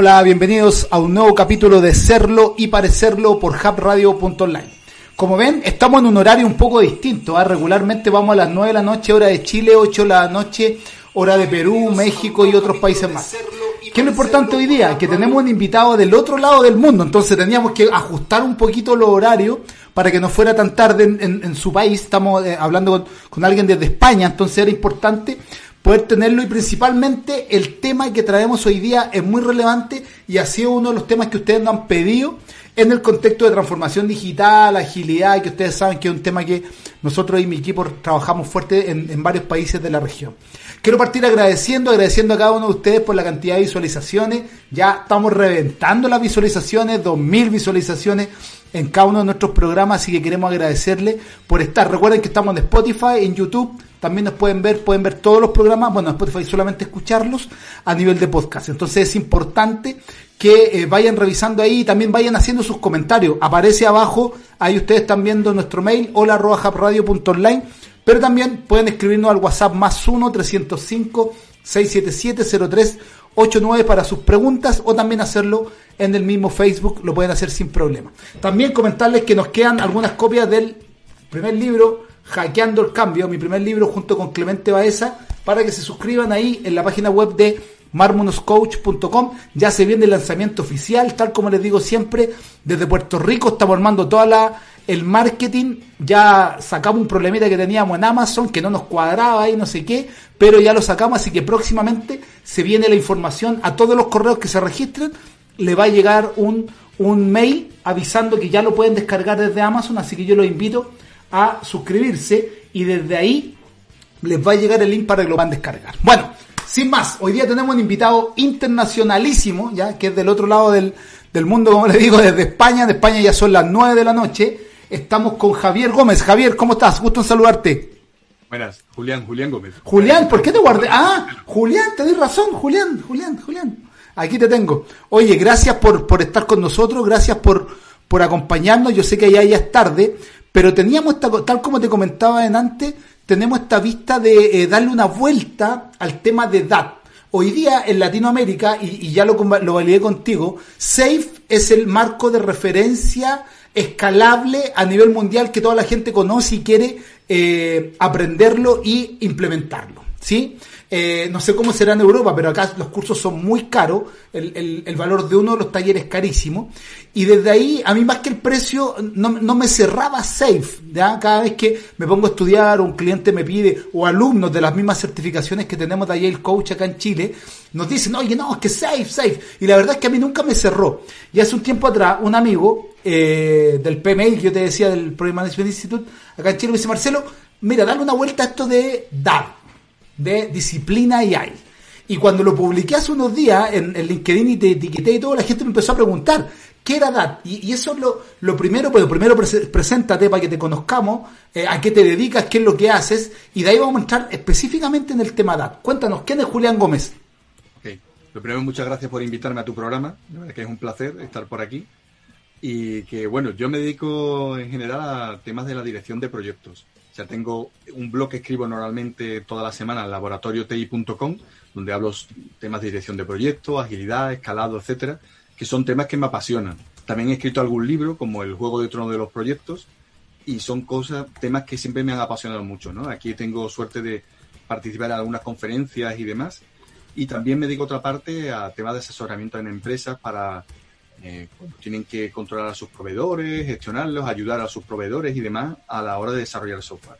Hola, bienvenidos a un nuevo capítulo de Serlo y Parecerlo por hubradio.online. Como ven, estamos en un horario un poco distinto. ¿ah? Regularmente vamos a las 9 de la noche, hora de Chile, 8 de la noche, hora de Perú, México y otros países más. ¿Qué es lo importante hoy día? Que tenemos un invitado del otro lado del mundo, entonces teníamos que ajustar un poquito los horarios para que no fuera tan tarde en, su país. Estamos eh, hablando con, con alguien desde España, entonces era importante poder tenerlo y principalmente el tema que traemos hoy día es muy relevante y ha sido uno de los temas que ustedes nos han pedido en el contexto de transformación digital, agilidad, que ustedes saben que es un tema que nosotros y mi equipo trabajamos fuerte en, varios países de la región. Quiero partir agradeciendo, agradeciendo a cada uno de ustedes por la cantidad de visualizaciones. Ya estamos reventando las visualizaciones, 2.000 visualizaciones en cada uno de nuestros programas, así que queremos agradecerles por estar. Recuerden que estamos en Spotify, en YouTube, también nos pueden ver, pueden ver todos los programas, bueno, en Spotify solamente escucharlos a nivel de podcast. Entonces es importante que eh, vayan revisando ahí y también vayan haciendo sus comentarios. Aparece abajo, ahí ustedes están viendo nuestro mail, hola online pero también pueden escribirnos al WhatsApp más 1 305 677 0389 para sus preguntas o también hacerlo en el mismo Facebook, lo pueden hacer sin problema. También comentarles que nos quedan algunas copias del primer libro, Hackeando el Cambio, mi primer libro junto con Clemente Baeza, para que se suscriban ahí en la página web de marmonoscoach.com. Ya se viene el lanzamiento oficial, tal como les digo siempre, desde Puerto Rico estamos armando toda la el marketing, ya sacamos un problemita que teníamos en Amazon que no nos cuadraba y no sé qué, pero ya lo sacamos, así que próximamente se viene la información a todos los correos que se registren, le va a llegar un, un mail avisando que ya lo pueden descargar desde Amazon, así que yo los invito a suscribirse y desde ahí les va a llegar el link para que lo van a descargar. Bueno, sin más, hoy día tenemos un invitado internacionalísimo, ya que es del otro lado del, del mundo, como le digo, desde España. De España ya son las 9 de la noche. Estamos con Javier Gómez. Javier, ¿cómo estás? Gusto en saludarte. Buenas, Julián, Julián Gómez. Julián, ¿por qué te guardé? Ah, Julián, te doy razón, Julián, Julián, Julián. Aquí te tengo. Oye, gracias por, por estar con nosotros, gracias por, por acompañarnos. Yo sé que ya, ya es tarde, pero teníamos, esta, tal como te comentaba en antes, tenemos esta vista de eh, darle una vuelta al tema de edad. Hoy día en Latinoamérica, y, ya lo, lo validé contigo, SAFE es el marco de referencia escalable a nivel mundial que toda la gente conoce y quiere eh, aprenderlo y implementarlo. ¿sí? Eh, no sé cómo será en Europa, pero acá los cursos son muy caros, el, el, valor de uno de los talleres es carísimo. Y desde ahí, a mí más que el precio, no, no, me cerraba safe. ¿ya? Cada vez que me pongo a estudiar, o un cliente me pide, o alumnos de las mismas certificaciones que tenemos de el Coach acá en Chile, nos dicen, oye, no, es que safe, safe. Y la verdad es que a mí nunca me cerró. Y hace un tiempo atrás, un amigo eh, del PMI, que yo te decía, del Project Management Institute, acá en Chile, me dice, Marcelo, mira, dale una vuelta a esto de dar de disciplina y hay. Y cuando lo publiqué hace unos días en, el LinkedIn y te etiqueté y todo, la gente me empezó a preguntar, ¿qué era DAT? Y, eso es lo, lo primero, pues primero preséntate para que te conozcamos, eh, a qué te dedicas, qué es lo que haces, y de ahí vamos a entrar específicamente en el tema DAT. Cuéntanos, ¿quién es Julián Gómez? Okay. Lo primero, muchas gracias por invitarme a tu programa, verdad que es un placer estar por aquí. Y que, bueno, yo me dedico en general a temas de la dirección de proyectos tengo un blog que escribo normalmente toda la semana en laboratorioti.com, donde hablo temas de dirección de proyectos, agilidad, escalado, etcétera, que son temas que me apasionan. También he escrito algún libro, como El Juego de Trono de los Proyectos, y son cosas, temas que siempre me han apasionado mucho. Aquí tengo suerte de participar en algunas conferencias y demás. Y también me dedico otra parte a temas de asesoramiento en empresas para eh, tienen que controlar a sus proveedores, gestionarlos, ayudar a sus proveedores y demás a la hora de desarrollar software.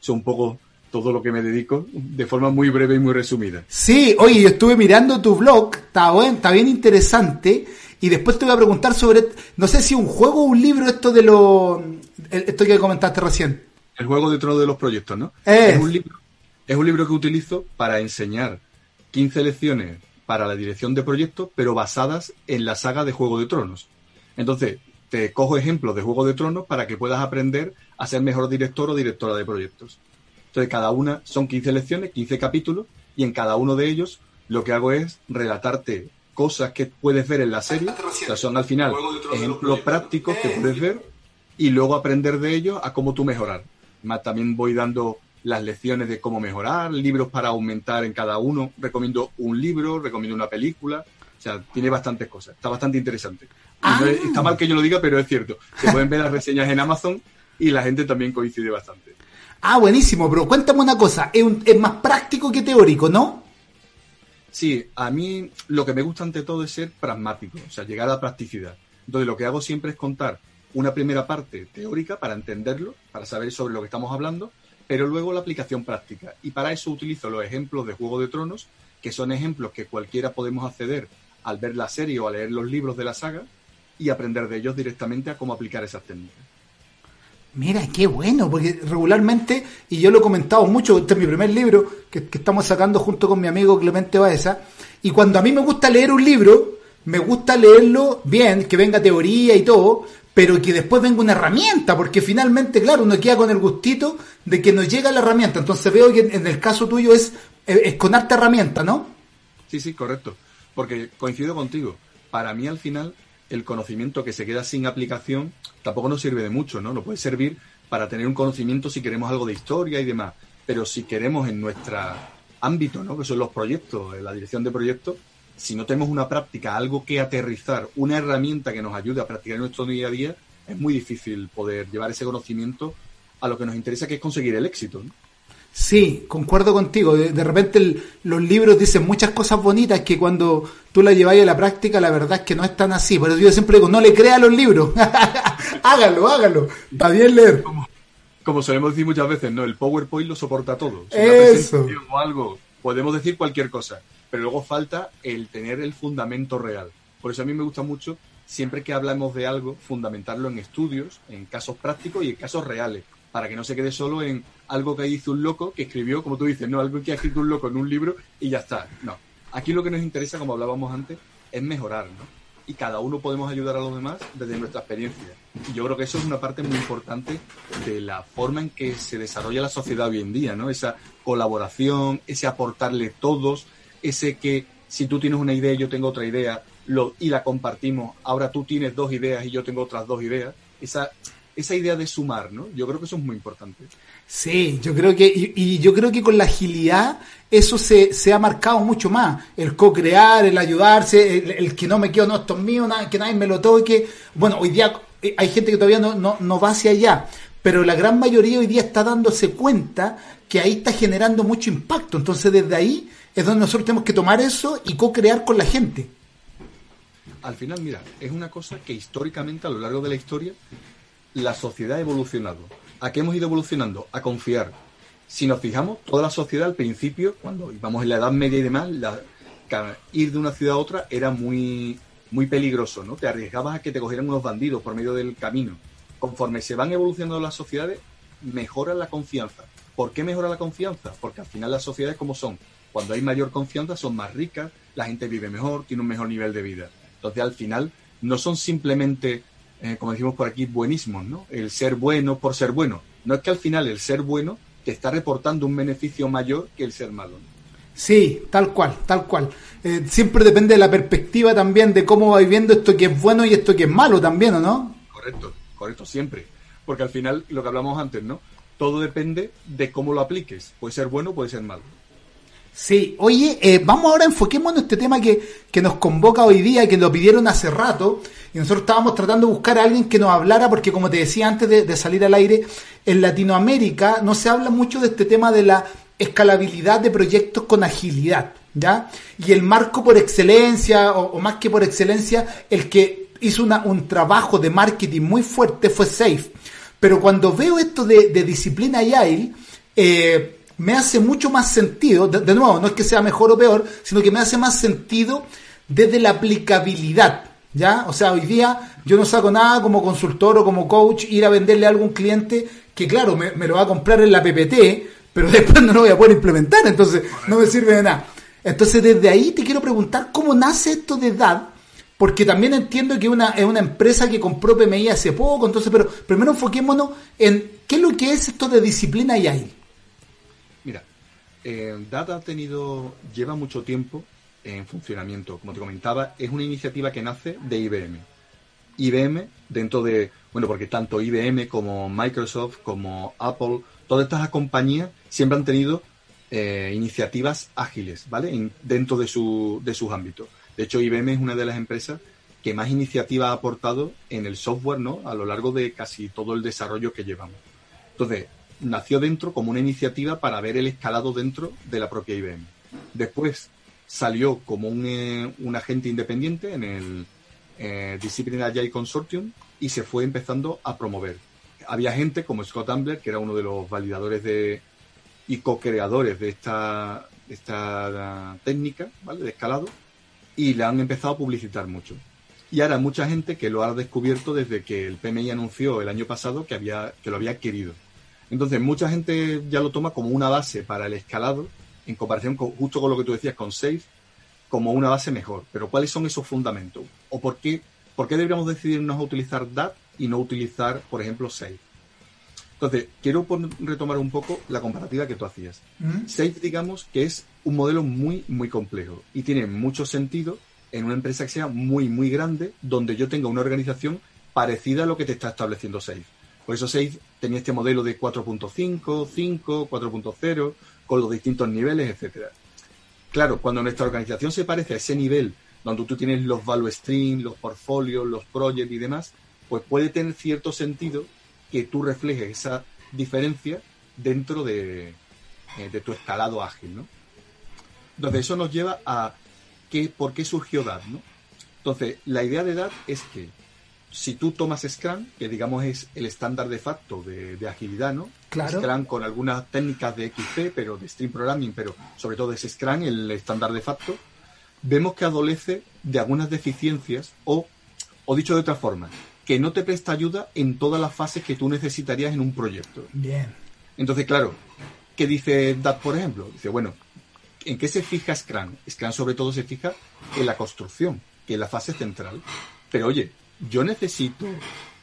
Eso es un poco todo lo que me dedico de forma muy breve y muy resumida. Sí, oye, yo estuve mirando tu blog, está, bien, está bien interesante. Y después te voy a preguntar sobre, no sé si un juego o un libro, esto de lo. Esto que comentaste recién. El juego de trono de los proyectos, ¿no? Es. un libro, es un libro que utilizo para enseñar 15 lecciones para la dirección de proyectos, pero basadas en la saga de Juego de Tronos. Entonces, te cojo ejemplos de Juego de Tronos para que puedas aprender a ser mejor director o directora de proyectos. Entonces, cada una son 15 lecciones, 15 capítulos, y en cada uno de ellos lo que hago es relatarte cosas que puedes ver en la serie, o sea, son al final ejemplos prácticos que puedes ver y luego aprender de ellos a cómo tú mejorar. Más también voy dando las lecciones de cómo mejorar, libros para aumentar en cada uno. Recomiendo un libro, recomiendo una película. O sea, tiene bastantes cosas. Está bastante interesante. Ah. está mal que yo lo diga, pero es cierto. Se pueden ver las reseñas en Amazon y la gente también coincide bastante. Ah, buenísimo, pero cuéntame una cosa. Es, es más práctico que teórico, ¿no? Sí, a mí lo que me gusta ante todo es ser pragmático, o sea, llegar a la practicidad. Entonces lo que hago siempre es contar una primera parte teórica para entenderlo, para saber sobre lo que estamos hablando, pero luego la aplicación práctica. Y para eso utilizo los ejemplos de Juego de Tronos, que son ejemplos que cualquiera podemos acceder al ver la serie o a leer los libros de la saga y aprender de ellos directamente a cómo aplicar esas técnicas. Mira, qué bueno, porque regularmente, y yo lo he comentado mucho, este es mi primer libro que, estamos sacando junto con mi amigo Clemente Baeza, y cuando a mí me gusta leer un libro, me gusta leerlo bien, que venga teoría y todo, pero que después venga una herramienta, porque finalmente, claro, uno queda con el gustito de que nos llega la herramienta. Entonces veo que en el caso tuyo es, es con arte herramienta, ¿no? Sí, sí, correcto. Porque coincido contigo. Para mí, al final, el conocimiento que se queda sin aplicación tampoco nos sirve de mucho, ¿no? Nos puede servir para tener un conocimiento si queremos algo de historia y demás, pero si queremos en nuestro ámbito, ¿no? Que son los proyectos, la dirección de proyectos, si no tenemos una práctica, algo que aterrizar, una herramienta que nos ayude a practicar en nuestro día a día, es muy difícil poder llevar ese conocimiento a lo que nos interesa, que es conseguir el éxito. ¿no? Sí, concuerdo contigo. De, repente los libros dicen muchas cosas bonitas que cuando tú las lleváis a la práctica, la verdad es que no es tan así. Por eso yo siempre digo, no le crea a los libros. hágalo, hágalo. Está bien leer. Como, solemos decir muchas veces, ¿no? El PowerPoint lo soporta todo. Si Eso. O algo, podemos decir cualquier cosa. Pero luego falta el tener el fundamento real. Por eso a mí me gusta mucho, siempre que hablamos de algo, fundamentarlo en estudios, en casos prácticos y en casos reales para que no se quede solo en algo que hizo un loco, que escribió, como tú dices, no, algo que ha escrito un loco en un libro y ya está. No. Aquí lo que nos interesa, como hablábamos antes, es mejorar, ¿no? Y cada uno podemos ayudar a los demás desde nuestra experiencia. Y yo creo que eso es una parte muy importante de la forma en que se desarrolla la sociedad hoy en día, ¿no? Esa colaboración, ese aportarle todos, ese que si tú tienes una idea y yo tengo otra idea lo, y la compartimos, ahora tú tienes dos ideas y yo tengo otras dos ideas, esa esa idea de sumar, ¿no? Yo creo que eso es muy importante. Sí, yo creo que, y, yo creo que con la agilidad eso se, se ha marcado mucho más. El co-crear, el ayudarse, el, que no me quedo, no, esto es mío, que nadie me lo toque. Bueno, hoy día eh, hay gente que todavía no, no, no va hacia allá, pero la gran mayoría hoy día está dándose cuenta que ahí está generando mucho impacto. Entonces, desde ahí es donde nosotros tenemos que tomar eso y co-crear con la gente. Al final, mira, es una cosa que históricamente, a lo largo de la historia, la sociedad ha evolucionado. ¿A qué hemos ido evolucionando? A confiar. Si nos fijamos, toda la sociedad al principio, cuando íbamos en la Edad Media y demás, ir de una ciudad a otra era muy, muy peligroso, ¿no? Te arriesgabas a que te cogieran unos bandidos por medio del camino. Conforme se van evolucionando las sociedades, mejora la confianza. ¿Por qué mejora la confianza? Porque al final las sociedades como son, cuando hay mayor confianza son más ricas, la gente vive mejor, tiene un mejor nivel de vida. Entonces al final no son simplemente eh, como decimos por aquí, buenísimos, ¿no? El ser bueno por ser bueno. No es que al final el ser bueno te está reportando un beneficio mayor que el ser malo. Sí, tal cual, tal cual. Eh, siempre depende de la perspectiva también de cómo va viviendo esto que es bueno y esto que es malo también, ¿o no? Correcto, correcto, siempre. Porque al final, lo que hablamos antes, ¿no? Todo depende de cómo lo apliques. Puede ser bueno, puede ser malo. Sí, oye, eh, vamos ahora, enfoquémonos en este tema que, que, nos convoca hoy día, que lo pidieron hace rato, y nosotros estábamos tratando de buscar a alguien que nos hablara, porque como te decía antes de, salir al aire, en Latinoamérica no se habla mucho de este tema de la escalabilidad de proyectos con agilidad, ¿ya? Y el marco por excelencia, o, más que por excelencia, el que hizo una, un trabajo de marketing muy fuerte fue Safe. Pero cuando veo esto de, disciplina y eh, me hace mucho más sentido, de, nuevo, no es que sea mejor o peor, sino que me hace más sentido desde la aplicabilidad. ¿Ya? O sea, hoy día yo no saco nada como consultor o como coach ir a venderle a algún cliente que, claro, me, lo va a comprar en la PPT, pero después no lo voy a poder implementar, entonces no me sirve de nada. Entonces, desde ahí te quiero preguntar cómo nace esto de edad, porque también entiendo que una, es una empresa que compró PMI hace poco, entonces, pero primero enfoquémonos en qué es lo que es esto de disciplina y ahí. Eh, Data ha tenido, lleva mucho tiempo en funcionamiento. Como te comentaba, es una iniciativa que nace de IBM. IBM, dentro de, bueno, porque tanto IBM como Microsoft, como Apple, todas estas compañías siempre han tenido eh, iniciativas ágiles, ¿vale? dentro de, su, de sus ámbitos. De hecho, IBM es una de las empresas que más iniciativa ha aportado en el software, ¿no? A lo largo de casi todo el desarrollo que llevamos. Entonces, nació dentro como una iniciativa para ver el escalado dentro de la propia IBM. Después salió como un, eh, agente independiente en el eh, Discipline Agile Consortium y se fue empezando a promover. Había gente como Scott Ambler, que era uno de los validadores de, y co-creadores de esta, esta técnica ¿vale? de escalado y le han empezado a publicitar mucho. Y ahora mucha gente que lo ha descubierto desde que el PMI anunció el año pasado que, había, que lo había adquirido. Entonces, mucha gente ya lo toma como una base para el escalado, en comparación con, justo con lo que tú decías con Safe, como una base mejor. Pero, ¿cuáles son esos fundamentos? ¿O por qué, por qué deberíamos decidirnos a utilizar DAT y no utilizar, por ejemplo, Safe? Entonces, quiero retomar un poco la comparativa que tú hacías. Safe, digamos, que es un modelo muy, muy complejo y tiene mucho sentido en una empresa que sea muy, muy grande, donde yo tenga una organización parecida a lo que te está estableciendo Safe. Por eso Safe tenía este modelo de 4.5, 5, 4.0, con los distintos niveles, etcétera. Claro, cuando nuestra organización se parece a ese nivel, donde tú tienes los value stream, los portfolios, los projects y demás, pues puede tener cierto sentido que tú reflejes esa diferencia dentro de, eh, de tu escalado ágil, ¿no? Entonces eso nos lleva a por qué surgió DAT, ¿no? Entonces, la idea de DAT es que si tú tomas Scrum, que digamos es el estándar de facto de, agilidad, ¿no? Claro. Scrum con algunas técnicas de XP, pero de Stream Programming, pero sobre todo es Scrum el estándar de facto, vemos que adolece de algunas deficiencias o, o dicho de otra forma, que no te presta ayuda en todas las fases que tú necesitarías en un proyecto. Bien. Entonces, claro, ¿qué dice DAT, por ejemplo? Dice, bueno, ¿En qué se fija Scrum? Scrum sobre todo se fija en la construcción, que es la fase central. Pero oye, yo necesito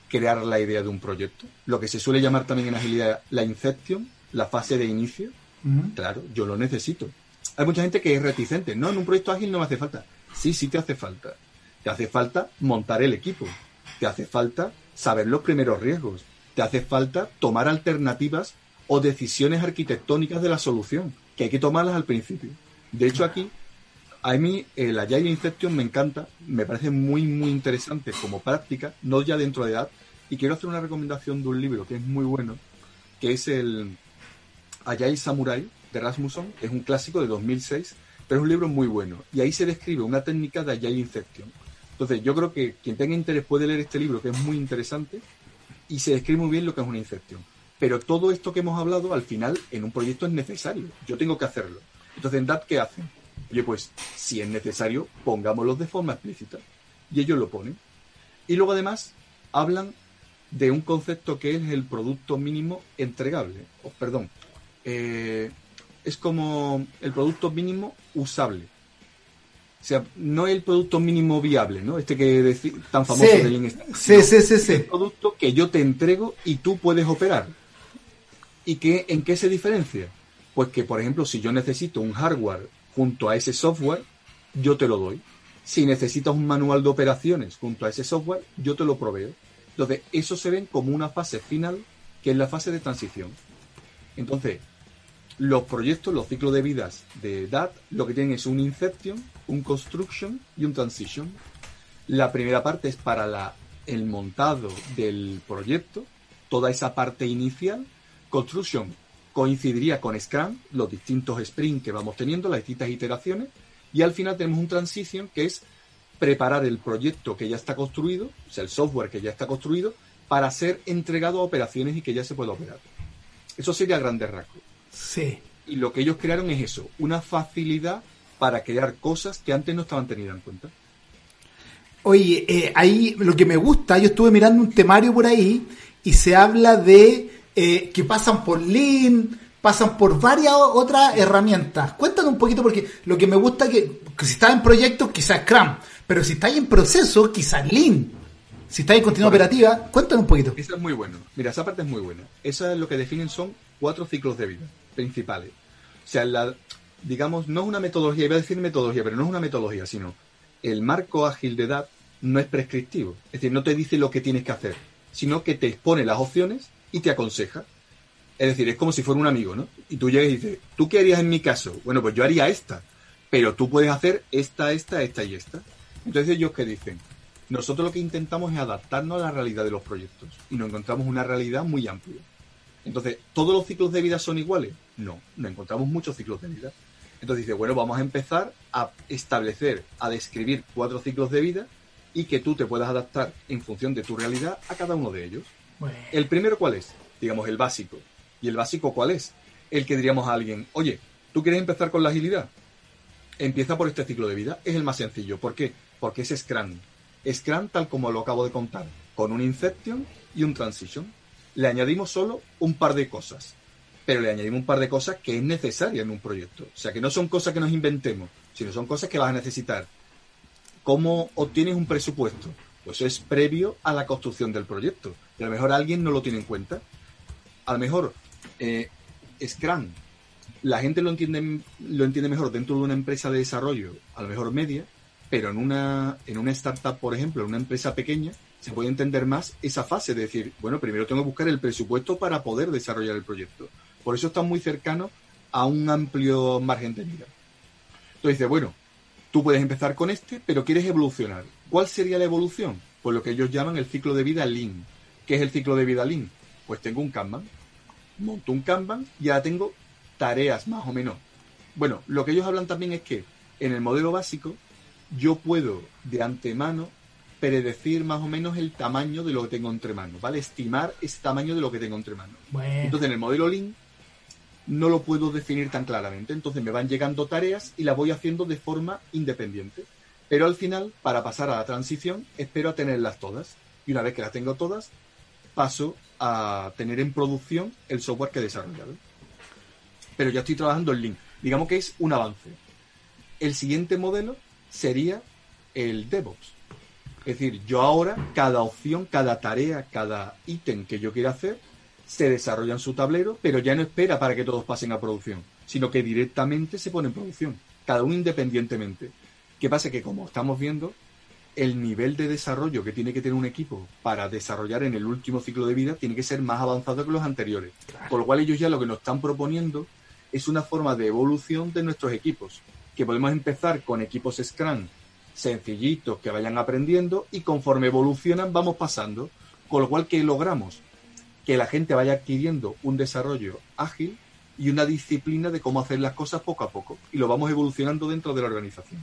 crear la idea de un proyecto, lo que se suele llamar también en agilidad la inception, la fase de inicio. Claro, yo lo necesito. Hay mucha gente que es reticente. No, en un proyecto ágil no me hace falta. Sí, sí te hace falta. Te hace falta montar el equipo. Te hace falta saber los primeros riesgos. Te hace falta tomar alternativas o decisiones arquitectónicas de la solución que hay que tomarlas al principio. De hecho, aquí, a mí el Agile Inception me encanta, me parece muy, muy interesante como práctica, no ya dentro de edad, y quiero hacer una recomendación de un libro que es muy bueno, que es el Agile Samurai de Rasmussen, es un clásico de 2006, pero es un libro muy bueno, y ahí se describe una técnica de Agile Inception. Entonces, yo creo que quien tenga interés puede leer este libro, que es muy interesante, y se describe muy bien lo que es una Inception. Pero todo esto que hemos hablado, al final, en un proyecto es necesario. Yo tengo que hacerlo. Entonces, en DAT, ¿qué hacen? Oye, pues, si es necesario, pongámoslo de forma explícita. Y ellos lo ponen. Y luego, además, hablan de un concepto que es el producto mínimo entregable. O, perdón, eh, es como el producto mínimo usable. O sea, no el producto mínimo viable, ¿no? Este que tan famoso sí, del Sí, sí, sí, sí. El producto que yo te entrego y tú puedes operar. ¿Y qué, en qué se diferencia? Pues que, por ejemplo, si yo necesito un hardware junto a ese software, yo te lo doy. Si necesitas un manual de operaciones junto a ese software, yo te lo proveo. Entonces, eso se ven como una fase final, que es la fase de transición. Entonces, los proyectos, los ciclos de vidas de DAT, lo que tienen es un inception, un construction y un transition. La primera parte es para la, el montado del proyecto, toda esa parte inicial, Construction coincidiría con Scrum, los distintos sprints que vamos teniendo, las distintas iteraciones, y al final tenemos un transition que es preparar el proyecto que ya está construido, o sea, el software que ya está construido, para ser entregado a operaciones y que ya se pueda operar. Eso sería grandes rasgos. Sí. Y lo que ellos crearon es eso, una facilidad para crear cosas que antes no estaban tenidas en cuenta. Oye, eh, ahí lo que me gusta, yo estuve mirando un temario por ahí y se habla de eh, que pasan por Lean, pasan por varias otras herramientas. Cuéntanos un poquito porque lo que me gusta es que, si estás en proyectos, quizás Scrum, pero si estás en proceso, quizás Lean. Si estás en continuidad operativa, cuéntanos un poquito. Eso es muy bueno. Mira, esa parte es muy buena. Eso es lo que definen son cuatro ciclos de vida principales. O sea, la, digamos, no es una metodología, iba a decir metodología, pero no es una metodología, sino el marco ágil de edad no es prescriptivo. Es decir, no te dice lo que tienes que hacer, sino que te expone las opciones y te aconseja. Es decir, es como si fuera un amigo, ¿no? Y tú llegas y dices, ¿tú qué harías en mi caso? Bueno, pues yo haría esta. pero tú puedes hacer esta, esta, esta y esta. Entonces ellos que dicen, nosotros lo que intentamos es adaptarnos a la realidad de los proyectos y nos encontramos una realidad muy amplia. Entonces, ¿todos los ciclos de vida son iguales? No, no encontramos muchos ciclos de vida. Entonces dice, bueno, vamos a empezar a establecer, a describir cuatro ciclos de vida y que tú te puedas adaptar en función de tu realidad a cada uno de ellos. El primero, ¿cuál es? Digamos, el básico. ¿Y el básico cuál es? El que diríamos a alguien, oye, ¿tú quieres empezar con la agilidad? Empieza por este ciclo de vida. Es el más sencillo. ¿Por qué? Porque es Scrum. Scrum tal como lo acabo de contar, con un Inception y un Transition. Le añadimos solo un par de cosas pero le añadimos un par de cosas que es necesaria en un proyecto. O sea, que no son cosas que nos inventemos, sino son cosas que vas a necesitar. ¿Cómo obtienes un presupuesto? Pues es previo a la construcción del proyecto. Y a lo mejor alguien no lo tiene en cuenta. A lo mejor eh, Scrum, la gente lo entiende, lo entiende mejor dentro de una empresa de desarrollo, a lo mejor media, pero en una, en una startup, por ejemplo, en una empresa pequeña, se puede entender más esa fase de decir, bueno, primero tengo que buscar el presupuesto para poder desarrollar el proyecto. Por eso está muy cercano a un amplio margen de vida. Entonces dice, bueno, tú puedes empezar con este, pero quieres evolucionar. ¿Cuál sería la evolución? Pues lo que ellos llaman el ciclo de vida Lean. ¿Qué es el ciclo de vida Lean? Pues tengo un Kanban, monto un Kanban y ya tengo tareas más o menos. Bueno, lo que ellos hablan también es que en el modelo básico yo puedo de antemano predecir más o menos el tamaño de lo que tengo entre manos, ¿vale? Estimar ese tamaño de lo que tengo entre manos. Entonces en el modelo Lean no lo puedo definir tan claramente. Entonces me van llegando tareas y las voy haciendo de forma independiente. Pero al final, para pasar a la transición, espero a tenerlas todas. Y una vez que las tengo todas, paso a tener en producción el software que he desarrollado. Pero ya estoy trabajando en Link. Digamos que es un avance. El siguiente modelo sería el DevOps. Es decir, yo ahora, cada opción, cada tarea, cada ítem que yo quiera hacer, se desarrolla en su tablero, pero ya no espera para que todos pasen a producción, sino que directamente se pone en producción, cada uno independientemente. ¿Qué pasa? Que como estamos viendo, el nivel de desarrollo que tiene que tener un equipo para desarrollar en el último ciclo de vida tiene que ser más avanzado que los anteriores. Con lo cual ellos ya lo que nos están proponiendo es una forma de evolución de nuestros equipos, que podemos empezar con equipos Scrum sencillitos que vayan aprendiendo y conforme evolucionan vamos pasando. Con lo cual, ¿qué logramos? que la gente vaya adquiriendo un desarrollo ágil y una disciplina de cómo hacer las cosas poco a poco. Y lo vamos evolucionando dentro de la organización.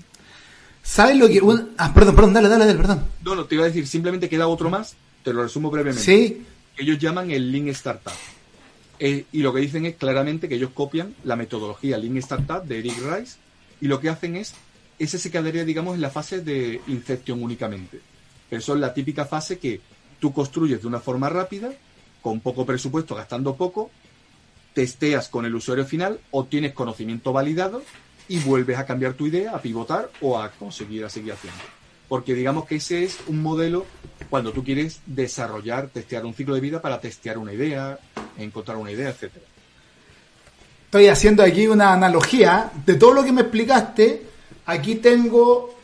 ¿Sabes lo que.? ah, perdón, perdón, dale, dale, dale, perdón. No, no, te iba a decir, simplemente queda otro más, te lo resumo brevemente. Sí. Ellos llaman el Lean Startup. Eh, y lo que dicen es claramente que ellos copian la metodología Lean Startup de Eric Rice y lo que hacen es, ese se quedaría, digamos, en la fase de Inception únicamente. Pero eso es la típica fase que tú construyes de una forma rápida con poco presupuesto, gastando poco, testeas con el usuario final, obtienes conocimiento validado y vuelves a cambiar tu idea, a pivotar o a conseguir a seguir haciendo. Porque digamos que ese es un modelo cuando tú quieres desarrollar, testear un ciclo de vida para testear una idea, encontrar una idea, etcétera. Estoy haciendo aquí una analogía de todo lo que me explicaste. Aquí tengo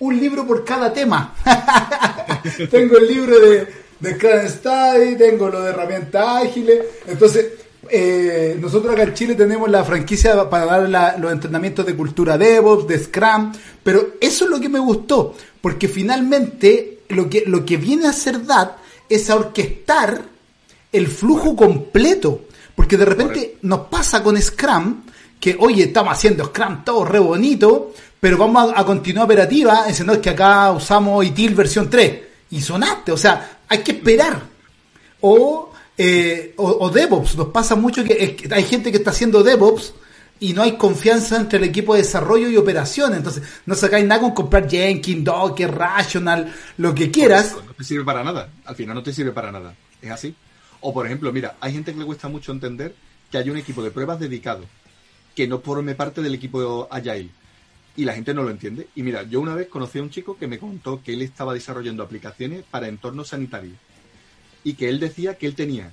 un libro por cada tema. tengo el libro de de Scrum Study, tengo lo de herramientas ágiles. Entonces, eh, nosotros acá en Chile tenemos la franquicia para dar los entrenamientos de cultura DevOps, de Scrum, pero eso es lo que me gustó, porque finalmente lo que, lo que viene a hacer DAT es a orquestar el flujo completo, porque de repente nos pasa con Scrum que, oye, estamos haciendo Scrum todo re bonito, pero vamos a, continuar operativa, enseñando que acá usamos ITIL versión 3 y sonaste, o sea, hay que esperar. Eh, o, o, DevOps, nos pasa mucho que, hay gente que está haciendo DevOps y no hay confianza entre el equipo de desarrollo y operación. Entonces, no sacáis nada con comprar Jenkins, Docker, Rational, lo que quieras. No te sirve para nada. Al final no te sirve para nada. Es así. O, por ejemplo, mira, hay gente que le cuesta mucho entender que hay un equipo de pruebas dedicado que no forme parte del equipo Agile y la gente no lo entiende. Y mira, yo una vez conocí a un chico que me contó que él estaba desarrollando aplicaciones para entornos sanitarios y que él decía que él tenía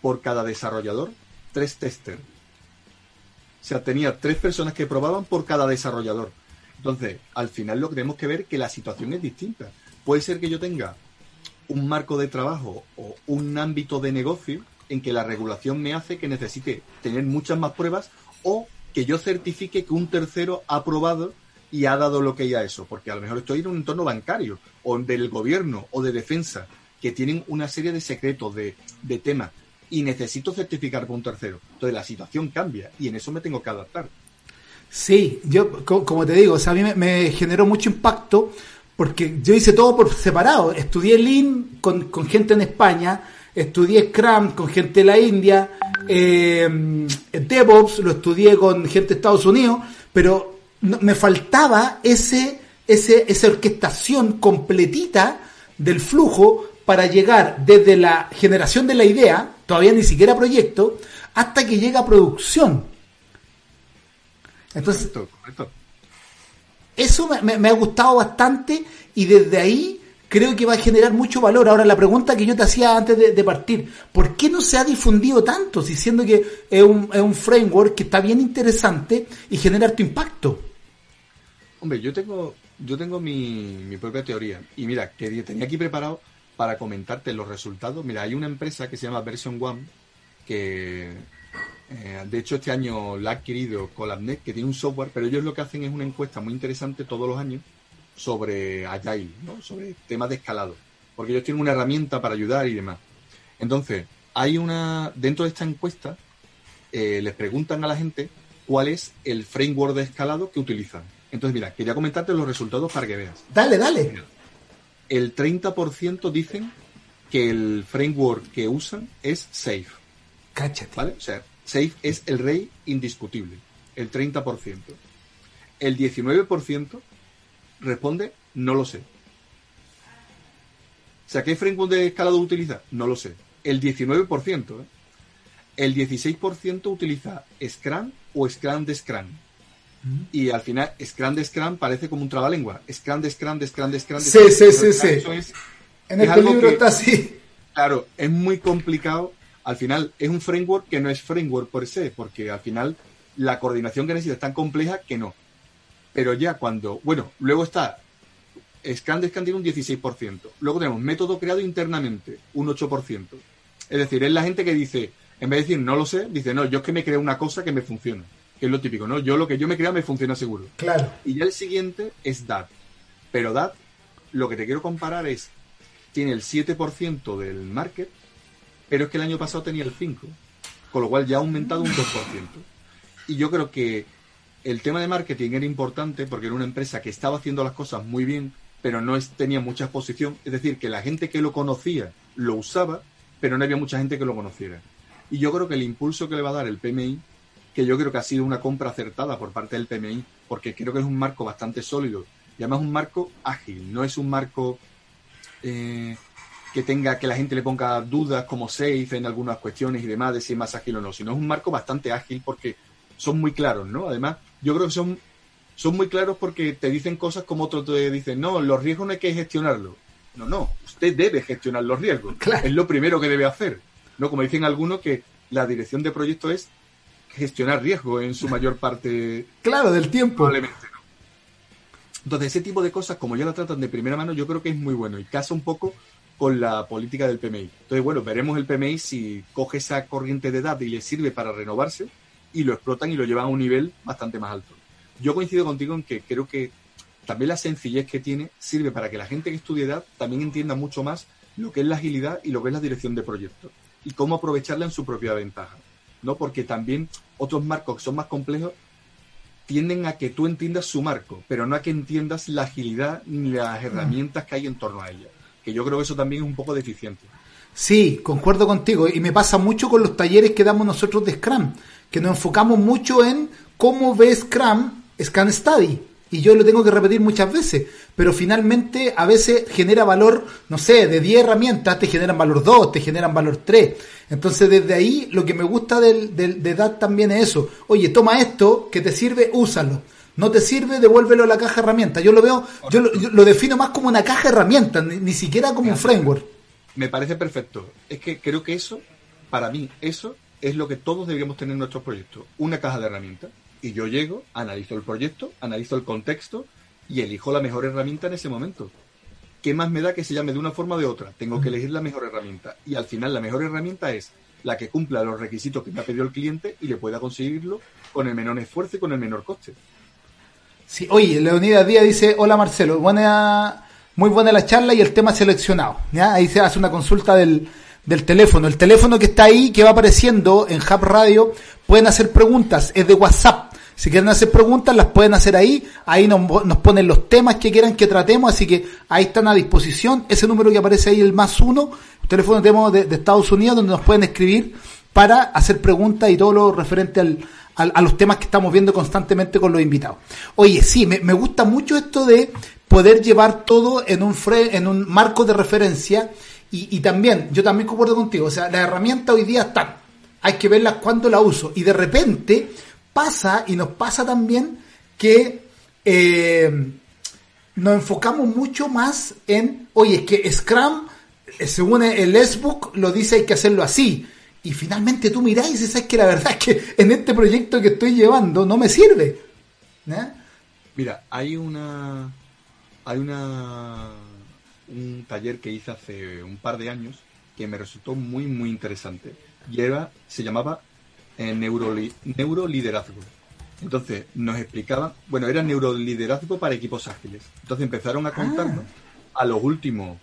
por cada desarrollador tres testers. O sea, tenía tres personas que probaban por cada desarrollador. Entonces, al final lo que tenemos que ver es que la situación es distinta. Puede ser que yo tenga un marco de trabajo o un ámbito de negocio en que la regulación me hace que necesite tener muchas más pruebas o que yo certifique que un tercero ha probado y ha dado lo que hay a eso, porque a lo mejor estoy en un entorno bancario o del gobierno o de defensa que tienen una serie de secretos, de, de temas, y necesito certificar con un tercero. Entonces la situación cambia y en eso me tengo que adaptar. Sí, yo, como te digo, o sea, a mí me, generó mucho impacto porque yo hice todo por separado. Estudié Lean con, con gente en España, estudié Scrum con gente de la India, eh, DevOps lo estudié con gente de Estados Unidos, pero me faltaba ese, ese, esa orquestación completita del flujo para llegar desde la generación de la idea, todavía ni siquiera proyecto, hasta que llega a producción. Entonces, eso me, ha gustado bastante y desde ahí creo que va a generar mucho valor. Ahora, la pregunta que yo te hacía antes de, partir, ¿por qué no se ha difundido tanto? Si siendo que es un, es un framework que está bien interesante y genera tu impacto. Hombre, yo tengo, yo tengo mi, mi propia teoría. Y mira, que tenía aquí preparado para comentarte los resultados. Mira, hay una empresa que se llama Version One que eh, de hecho este año la ha adquirido Colabnet, que tiene un software, pero ellos lo que hacen es una encuesta muy interesante todos los años sobre Agile, ¿no? sobre temas de escalado, porque ellos tienen una herramienta para ayudar y demás. Entonces, hay una, dentro de esta encuesta, eh, les preguntan a la gente cuál es el framework de escalado que utilizan. Entonces, mira, quería comentarte los resultados para que veas. Dale, dale el 30% dicen que el framework que usan es Safe. Cáchate. ¿Vale? O sea, Safe es el rey indiscutible. El 30%. El 19% responde no lo sé. O sea, ¿qué framework de escalado utiliza? No lo sé. El 19%. ¿eh? El 16% utiliza Scrum o Scrum de Scrum. Y al final, Scrum de Scrum parece como un trabalengua. Scrum de Scrum de Scrum de Scrum. De sí, sí, sí, sí. en el libro está así. Claro, es muy complicado. Al final, es un framework que no es framework por sí, porque al final la coordinación que necesita es tan compleja que no. Pero ya cuando, bueno, luego está de Scrum tiene un 16%. Luego tenemos método creado internamente, un 8%. Es decir, es la gente que dice, en vez de decir no lo sé, dice no, yo es que me creo una cosa que me funciona que es lo típico, ¿no? Yo lo que yo me crea me funciona seguro. Claro. Y ya el siguiente es DAT. Pero DAT, lo que te quiero comparar es, tiene el 7% del market, pero es que el año pasado tenía el 5%, con lo cual ya ha aumentado un 2%. Y yo creo que el tema de marketing era importante porque era una empresa que estaba haciendo las cosas muy bien, pero no tenía mucha exposición. Es decir, que la gente que lo conocía lo usaba, pero no había mucha gente que lo conociera. Y yo creo que el impulso que le va a dar el PMI que yo creo que ha sido una compra acertada por parte del PMI, porque creo que es un marco bastante sólido y además un marco ágil, no es un marco eh, que tenga que la gente le ponga dudas como safe en algunas cuestiones y demás de si es más ágil o no, sino es un marco bastante ágil porque son muy claros, ¿no? Además, yo creo que son, son muy claros porque te dicen cosas como otros te dicen, no, los riesgos no hay que gestionarlos. No, no, usted debe gestionar los riesgos. Es lo primero que debe hacer. No, como dicen algunos que la dirección de proyecto es gestionar riesgo en su mayor parte. Claro, del tiempo. Probablemente no. Entonces, ese tipo de cosas, como ya la tratan de primera mano, yo creo que es muy bueno y casa un poco con la política del PMI. Entonces, bueno, veremos el PMI si coge esa corriente de edad y le sirve para renovarse y lo explotan y lo llevan a un nivel bastante más alto. Yo coincido contigo en que creo que también la sencillez que tiene sirve para que la gente que estudie edad también entienda mucho más lo que es la agilidad y lo que es la dirección de proyectos y cómo aprovecharla en su propia ventaja. ¿no? Porque también otros marcos que son más complejos tienden a que tú entiendas su marco, pero no a que entiendas la agilidad ni las herramientas que hay en torno a ella. Que yo creo que eso también es un poco deficiente. Sí, concuerdo contigo. Y me pasa mucho con los talleres que damos nosotros de Scrum, que nos enfocamos mucho en cómo ve Scrum Scan Study y yo lo tengo que repetir muchas veces, pero finalmente a veces genera valor, no sé, de 10 herramientas te generan valor 2, te generan valor 3. Entonces desde ahí lo que me gusta del, del, de DAT también es eso. Oye, toma esto que te sirve, úsalo. No te sirve, devuélvelo a la caja de herramientas. Yo lo veo, yo lo, defino más como una caja de herramientas, ni, siquiera como un framework. Me parece perfecto. Es que creo que eso, para mí, eso es lo que todos deberíamos tener en nuestros proyectos. Una caja de herramientas y yo llego, analizo el proyecto, analizo el contexto y elijo la mejor herramienta en ese momento. ¿Qué más me da que se llame de una forma o de otra? Tengo que elegir la mejor herramienta. Y al final la mejor herramienta es la que cumpla los requisitos que me ha pedido el cliente y le pueda conseguirlo con el menor esfuerzo y con el menor coste. Sí, oye, Leonidas Díaz dice, hola Marcelo, buena, muy buena la charla y el tema seleccionado. ¿ya? Ahí se hace una consulta del, del teléfono. El teléfono que está ahí, que va apareciendo en Hub Radio, pueden hacer preguntas, es de WhatsApp. Si quieren hacer preguntas, las pueden hacer ahí. Ahí nos, nos, ponen los temas que quieran que tratemos, así que ahí están a disposición. Ese número que aparece ahí, el más uno, el teléfono de, de Estados Unidos, donde nos pueden escribir para hacer preguntas y todo lo referente al, al, a los temas que estamos viendo constantemente con los invitados. Oye, sí, me, me gusta mucho esto de poder llevar todo en un, fre, en un marco de referencia y, también, yo también concuerdo contigo, o sea, las herramientas hoy día están, hay que verlas cuando la uso y de repente pasa y nos pasa también que eh, nos enfocamos mucho más en, oye, es que Scrum, eh, según el S-Book, lo dice hay que hacerlo así. Y finalmente tú mirás y ¿sabes que la verdad es que en este proyecto que estoy llevando no me sirve? Mira, hay una. Hay una. Un taller que hice hace un par de años que me resultó muy, muy interesante. Y era, se llamaba eh, neuroli, neuroliderazgo. Entonces nos explicaban, bueno, era neuroliderazgo para equipos ágiles. Entonces empezaron a contarnos ah. a los últimos.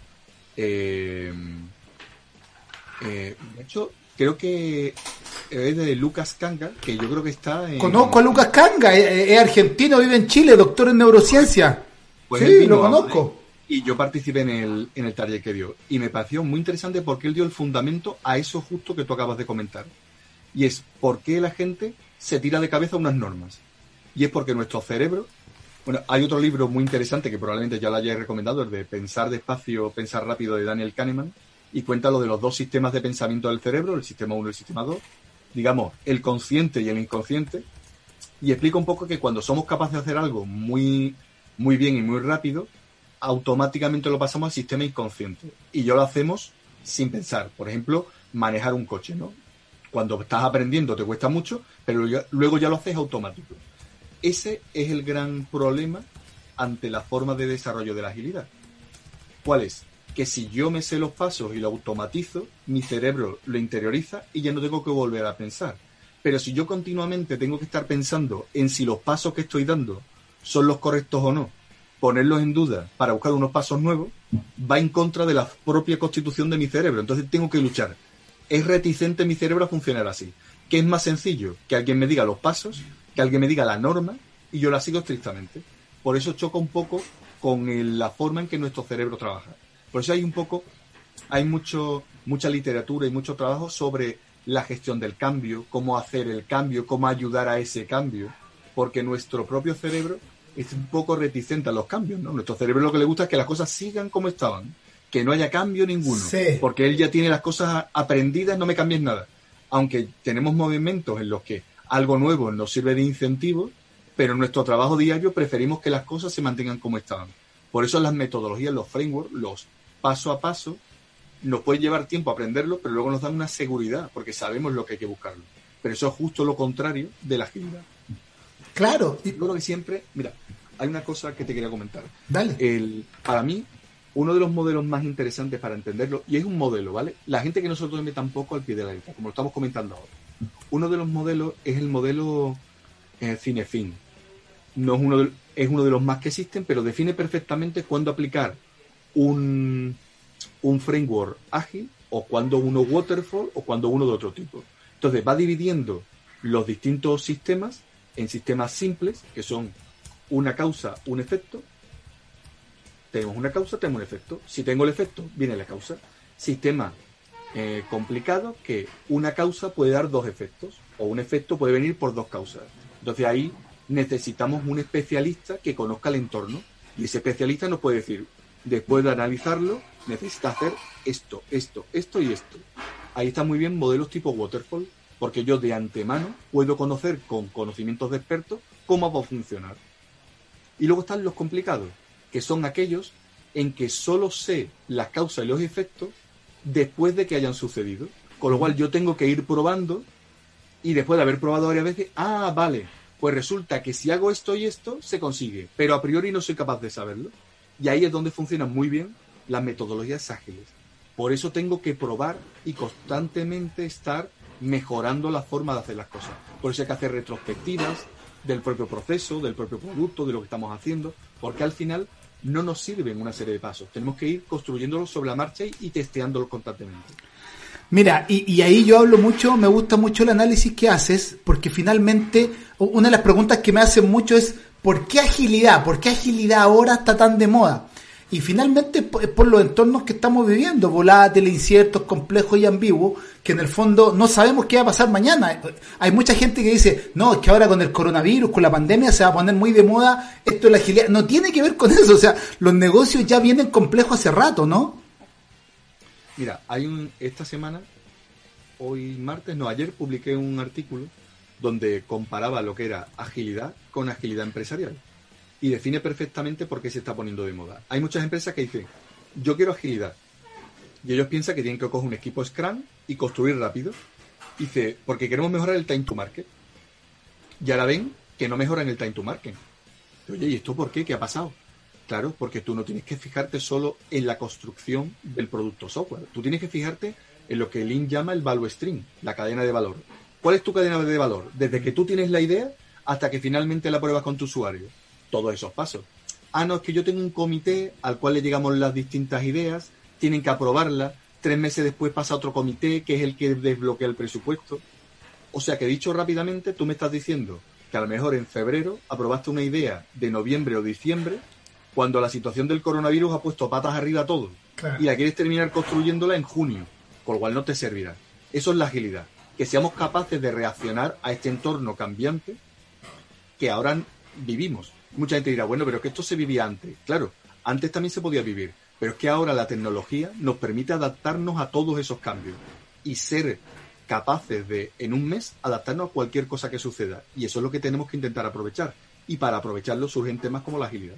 Eh, eh, de hecho, creo que es de Lucas Kanga, que yo creo que está en... Conozco a Lucas Kanga, es, es argentino, vive en Chile, doctor en neurociencia. Pues sí, lo conozco. Y yo participé en el, en el taller que dio. Y me pareció muy interesante porque él dio el fundamento a eso justo que tú acabas de comentar y es por qué la gente se tira de cabeza unas normas. Y es porque nuestro cerebro, bueno, hay otro libro muy interesante que probablemente ya lo hayáis recomendado, el de Pensar despacio, pensar rápido de Daniel Kahneman, y cuenta lo de los dos sistemas de pensamiento del cerebro, el sistema 1 y el sistema 2, digamos, el consciente y el inconsciente, y explica un poco que cuando somos capaces de hacer algo muy, muy bien y muy rápido, automáticamente lo pasamos al sistema inconsciente. Y yo lo hacemos sin pensar. Por ejemplo, manejar un coche, ¿no? Cuando estás aprendiendo te cuesta mucho, pero luego ya lo haces automático. Ese es el gran problema ante la forma de desarrollo de la agilidad. ¿Cuál es? Que si yo me sé los pasos y lo automatizo, mi cerebro lo interioriza y ya no tengo que volver a pensar. Pero si yo continuamente tengo que estar pensando en si los pasos que estoy dando son los correctos o no, ponerlos en duda para buscar unos pasos nuevos, va en contra de la propia constitución de mi cerebro. Entonces tengo que luchar es reticente mi cerebro a funcionar así. ¿Qué es más sencillo? Que alguien me diga los pasos, que alguien me diga la norma y yo la sigo estrictamente. Por eso choca un poco con el, la forma en que nuestro cerebro trabaja. Por eso hay un poco, hay mucho, mucha literatura y mucho trabajo sobre la gestión del cambio, cómo hacer el cambio, cómo ayudar a ese cambio, porque nuestro propio cerebro es un poco reticente a los cambios, ¿no? Nuestro cerebro lo que le gusta es que las cosas sigan como estaban que no haya cambio ninguno, sí. porque él ya tiene las cosas aprendidas, no me cambies nada. Aunque tenemos movimientos en los que algo nuevo nos sirve de incentivo, pero en nuestro trabajo diario preferimos que las cosas se mantengan como estaban. Por eso las metodologías, los frameworks, los paso a paso, nos puede llevar tiempo aprenderlo, pero luego nos dan una seguridad, porque sabemos lo que hay que buscarlo. Pero eso es justo lo contrario de la agilidad. Claro. Yo creo que siempre, mira, hay una cosa que te quería comentar. Dale. El, para mí, uno de los modelos más interesantes para entenderlo, y es un modelo, ¿vale? La gente que nosotros ve tampoco al pie de la letra, como lo estamos comentando ahora. Uno de los modelos es el modelo eh, Cinefin. No es uno, de, es uno de los más que existen, pero define perfectamente cuándo aplicar un, un framework ágil o cuando uno waterfall o cuando uno de otro tipo. Entonces va dividiendo los distintos sistemas en sistemas simples, que son una causa, un efecto, tenemos una causa, tenemos un efecto. Si tengo el efecto, viene la causa. Sistema eh, complicado que una causa puede dar dos efectos o un efecto puede venir por dos causas. Entonces ahí necesitamos un especialista que conozca el entorno y ese especialista nos puede decir, después de analizarlo, necesita hacer esto, esto, esto y esto. Ahí está muy bien modelos tipo waterfall, porque yo de antemano puedo conocer con conocimientos de expertos cómo va a funcionar. Y luego están los complicados, que son aquellos en que solo sé las causas y los efectos después de que hayan sucedido. Con lo cual yo tengo que ir probando y después de haber probado varias veces, ah, vale, pues resulta que si hago esto y esto, se consigue, pero a priori no soy capaz de saberlo. Y ahí es donde funcionan muy bien las metodologías ágiles, Por eso tengo que probar y constantemente estar mejorando la forma de hacer las cosas. Por eso hay que hacer retrospectivas del propio proceso, del propio producto, de lo que estamos haciendo, porque al final no nos sirven una serie de pasos. Tenemos que ir construyéndolo sobre la marcha y, y testeándolo constantemente. Mira, y, ahí yo hablo mucho, me gusta mucho el análisis que haces, porque finalmente una de las preguntas que me hacen mucho es, ¿por qué agilidad? ¿Por qué agilidad ahora está tan de moda? Y finalmente por los entornos que estamos viviendo, volátiles, inciertos, complejos y ambiguos, que en el fondo no sabemos qué va a pasar mañana. Hay mucha gente que dice, no, es que ahora con el coronavirus, con la pandemia, se va a poner muy de moda esto de la agilidad. No tiene que ver con eso, o sea, los negocios ya vienen complejos hace rato, ¿no? Mira, hay un, esta semana, hoy martes, no, ayer publiqué un artículo donde comparaba lo que era agilidad con agilidad empresarial y define perfectamente por qué se está poniendo de moda. Hay muchas empresas que dicen, yo quiero agilidad. Y ellos piensan que tienen que coger un equipo Scrum y construir rápido. Dice, porque queremos mejorar el time to market. Y ahora ven que no mejoran el time to market. Oye, ¿y esto por qué? ¿Qué ha pasado? Claro, porque tú no tienes que fijarte solo en la construcción del producto software. Tú tienes que fijarte en lo que Lean llama el value stream, la cadena de valor. ¿Cuál es tu cadena de valor? Desde que tú tienes la idea hasta que finalmente la pruebas con tu usuario todos esos pasos. Ah, no, es que yo tengo un comité al cual le llegamos las distintas ideas, tienen que aprobarlas, tres meses después pasa otro comité que es el que desbloquea el presupuesto. O sea que dicho rápidamente, tú me estás diciendo que a lo mejor en febrero aprobaste una idea de noviembre o diciembre, cuando la situación del coronavirus ha puesto patas arriba a todo. Y la quieres terminar construyéndola en junio, con lo cual no te servirá. Eso es la agilidad. Que seamos capaces de reaccionar a este entorno cambiante que ahora vivimos. Mucha gente dirá, bueno, pero que esto se vivía antes. Claro, antes también se podía vivir, pero es que ahora la tecnología nos permite adaptarnos a todos esos cambios y ser capaces de, en un mes, adaptarnos a cualquier cosa que suceda. Y eso es lo que tenemos que intentar aprovechar. Y para aprovecharlo surgen temas como la agilidad.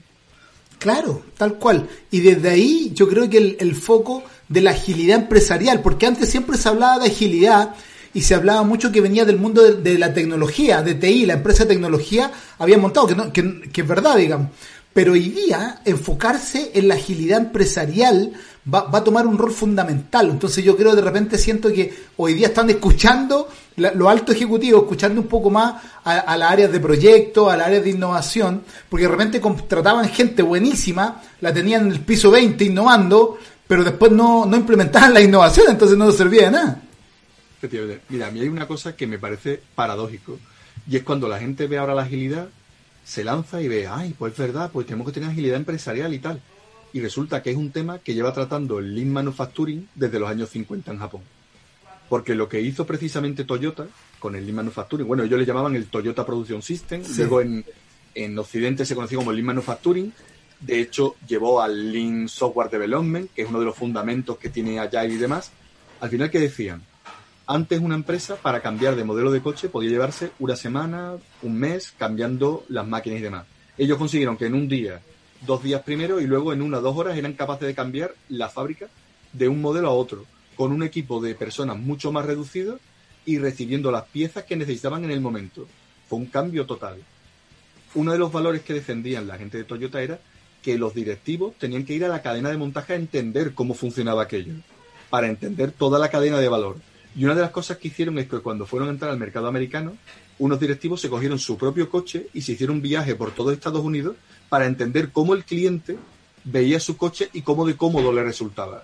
Claro, tal cual. Y desde ahí yo creo que el, el, foco de la agilidad empresarial, porque antes siempre se hablaba de agilidad y se hablaba mucho que venía del mundo de, la tecnología, de TI, la empresa de tecnología había montado, que, no, que, es verdad, digamos. Pero hoy día enfocarse en la agilidad empresarial va, va, a tomar un rol fundamental. Entonces yo creo de repente siento que hoy día están escuchando lo alto ejecutivo, escuchando un poco más a, a las áreas de proyecto, a las áreas de innovación, porque de repente contrataban gente buenísima, la tenían en el piso 20 innovando, pero después no, no implementaban la innovación, entonces no servía de nada. Mira, a mí hay una cosa que me parece paradójico. Y es cuando la gente ve ahora la agilidad, se lanza y ve, ay, pues es verdad, pues tenemos que tener agilidad empresarial y tal. Y resulta que es un tema que lleva tratando el Lean Manufacturing desde los años 50 en Japón. Porque lo que hizo precisamente Toyota con el Lean Manufacturing, bueno, ellos le llamaban el Toyota Production System, luego en, en Occidente se conocía como Lean Manufacturing, de hecho llevó al Lean Software Development, que es uno de los fundamentos que tiene Agile y demás. Al final, ¿qué decían? Antes una empresa para cambiar de modelo de coche podía llevarse una semana, un mes, cambiando las máquinas y demás. Ellos consiguieron que en un día, dos días primero y luego en una o dos horas eran capaces de cambiar la fábrica de un modelo a otro, con un equipo de personas mucho más reducido y recibiendo las piezas que necesitaban en el momento. Fue un cambio total. Uno de los valores que defendían la gente de Toyota era que los directivos tenían que ir a la cadena de montaje a entender cómo funcionaba aquello, para entender toda la cadena de valor y una de las cosas que hicieron es que cuando fueron a entrar al mercado americano, unos directivos se cogieron su propio coche y se hicieron un viaje por todo Estados Unidos para entender cómo el cliente veía su coche y cómo de cómodo le resultaba.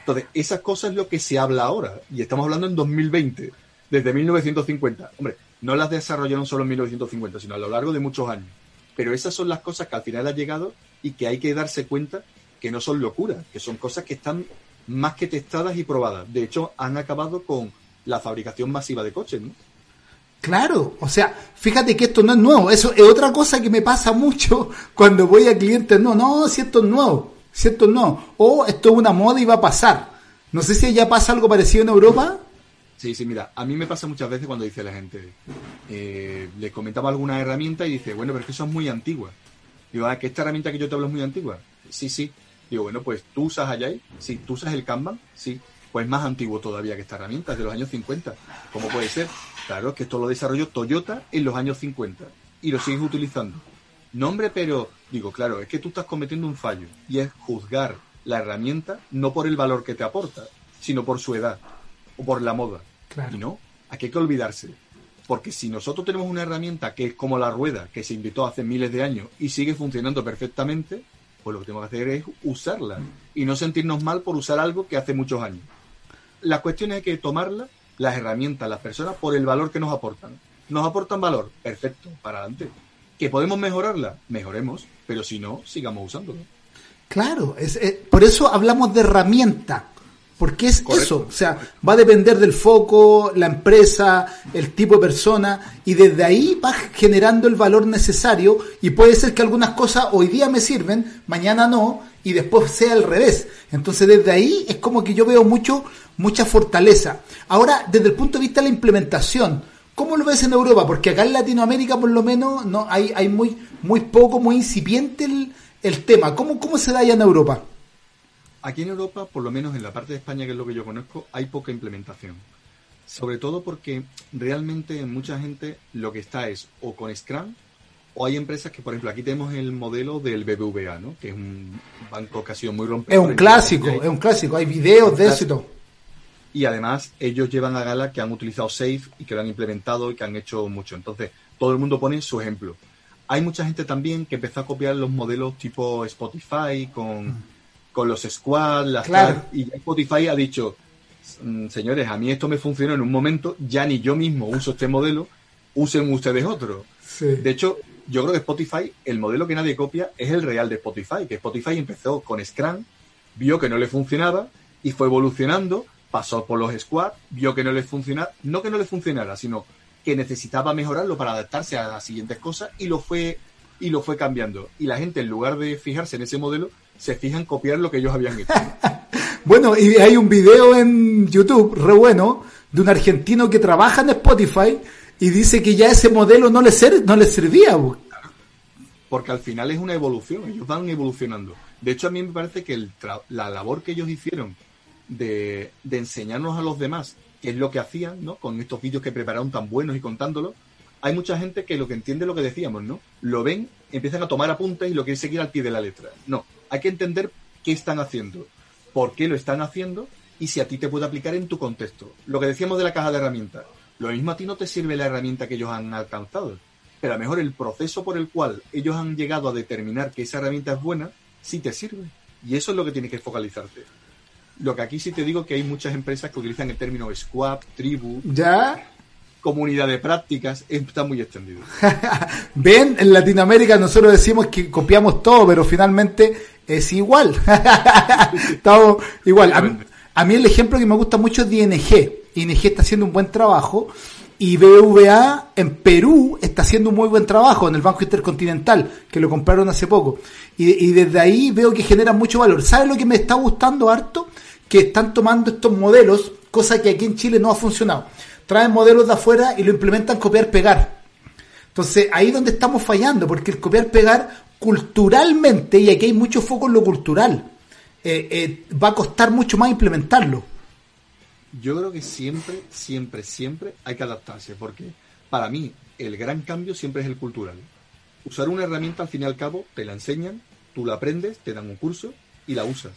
Entonces, esas cosas es lo que se habla ahora. Y estamos hablando en 2020, desde 1950. Hombre, no las desarrollaron solo en 1950, sino a lo largo de muchos años. Pero esas son las cosas que al final han llegado y que hay que darse cuenta que no son locuras, que son cosas que están más que testadas y probadas. De hecho, han acabado con la fabricación masiva de coches, ¿no? Claro, o sea, fíjate que esto no es nuevo, eso es otra cosa que me pasa mucho cuando voy a clientes, no, no, si esto es nuevo, si esto es nuevo, o esto es una moda y va a pasar. No sé si ya pasa algo parecido en Europa. Sí, sí, mira, a mí me pasa muchas veces cuando dice la gente, eh, le comentaba alguna herramienta y dice, bueno, pero es que eso es muy antigua. Digo, ah, que esta herramienta que yo te hablo es muy antigua. Sí, sí, Digo, bueno, pues tú usas Agile, sí, tú usas el Kanban, sí, pues más antiguo todavía que esta herramienta, es de los años 50. ¿Cómo puede ser? Claro, que esto lo desarrolló Toyota en los años 50 y lo sigues utilizando. No, hombre, pero digo, claro, es que tú estás cometiendo un fallo y es juzgar la herramienta no por el valor que te aporta, sino por su edad o por la moda. Y no, aquí hay que olvidarse. Porque si nosotros tenemos una herramienta que es como la rueda, que se inventó hace miles de años y sigue funcionando perfectamente, pues lo que tenemos que hacer es usarla y no sentirnos mal por usar algo que hace muchos años. La cuestión es que tomarla, las herramientas, las personas, por el valor que nos aportan. ¿Nos aportan valor? Perfecto, para adelante. ¿Que podemos mejorarla? Mejoremos, pero si no, sigamos usándola. Claro, es, por eso hablamos de herramienta, porque es eso, o sea, va a depender del foco, la empresa, el tipo de persona, y desde ahí va generando el valor necesario, y puede ser que algunas cosas hoy día me sirven, mañana no, y después sea al revés. Entonces desde ahí es como que yo veo mucho, mucha fortaleza. Ahora, desde el punto de vista de la implementación, ¿cómo lo ves en Europa? Porque acá en Latinoamérica por lo menos no hay, hay muy, muy poco, muy incipiente el, el tema. ¿Cómo, ¿Cómo se da allá en Europa? Aquí en Europa, por lo menos en la parte de España, que es lo que yo conozco, hay poca implementación. Sobre todo porque realmente mucha gente lo que está es o con Scrum o hay empresas que, por ejemplo, aquí tenemos el modelo del BBVA, ¿no? que es un banco que ha sido muy rompedor. Es un clásico, es un clásico, hay videos de éxito. Y además ellos llevan a gala que han utilizado Safe y que lo han implementado y que han hecho mucho. Entonces, todo el mundo pone su ejemplo. Hay mucha gente también que empezó a copiar los modelos tipo Spotify con, mm. los squads, las claro. y Spotify ha dicho, mm, señores, a mí esto me funcionó en un momento, ya ni yo mismo uso este modelo, usen ustedes otro. De hecho, yo creo que Spotify, el modelo que nadie copia es el real de Spotify, que Spotify empezó con Scrum, vio que no le funcionaba y fue evolucionando, pasó por los squads, vio que no le funcionaba, no que no le funcionara, sino que necesitaba mejorarlo para adaptarse a las siguientes cosas y lo fue y lo fue cambiando. Y la gente, en lugar de fijarse en ese modelo, se fija en copiar lo que ellos habían hecho. bueno, y hay un video en YouTube, re bueno, de un argentino que trabaja en Spotify y dice que ya ese modelo no le, no le servía. Porque al final es una evolución, ellos van evolucionando. De hecho, a mí me parece que la labor que ellos hicieron de, de enseñarnos a los demás que es lo que hacían, ¿no? Con estos vídeos que prepararon tan buenos y contándolo, hay mucha gente que lo que entiende lo que decíamos, ¿no? Lo ven, empiezan a tomar apuntes y lo quieren seguir al pie de la letra. No, hay que entender qué están haciendo, por qué lo están haciendo y si a ti te puede aplicar en tu contexto. Lo que decíamos de la caja de herramientas, lo mismo a ti no te sirve la herramienta que ellos han alcanzado, pero a lo mejor el proceso por el cual ellos han llegado a determinar que esa herramienta es buena, sí te sirve. Y eso es lo que tienes que focalizarte. Lo que aquí sí te digo que hay muchas empresas que utilizan el término squad, tribu. Ya. Comunidad de prácticas, está muy extendido. Ven, en Latinoamérica nosotros decimos que copiamos todo, pero finalmente es igual. Estamos igual. A mí, el ejemplo que me gusta mucho es ING. ING está haciendo un buen trabajo y BVA en Perú está haciendo un muy buen trabajo en el Banco Intercontinental, que lo compraron hace poco. Y, y desde ahí veo que genera mucho valor. ¿Sabes lo que me está gustando harto? que están tomando estos modelos, cosa que aquí en Chile no ha funcionado. Traen modelos de afuera y lo implementan copiar-pegar. Entonces, ahí es donde estamos fallando, porque el copiar-pegar culturalmente, y aquí hay mucho foco en lo cultural, eh, eh, va a costar mucho más implementarlo. Yo creo que siempre, siempre, siempre hay que adaptarse, porque para mí el gran cambio siempre es el cultural. Usar una herramienta al fin y al cabo te la enseñan, tú la aprendes, te dan un curso y la usas.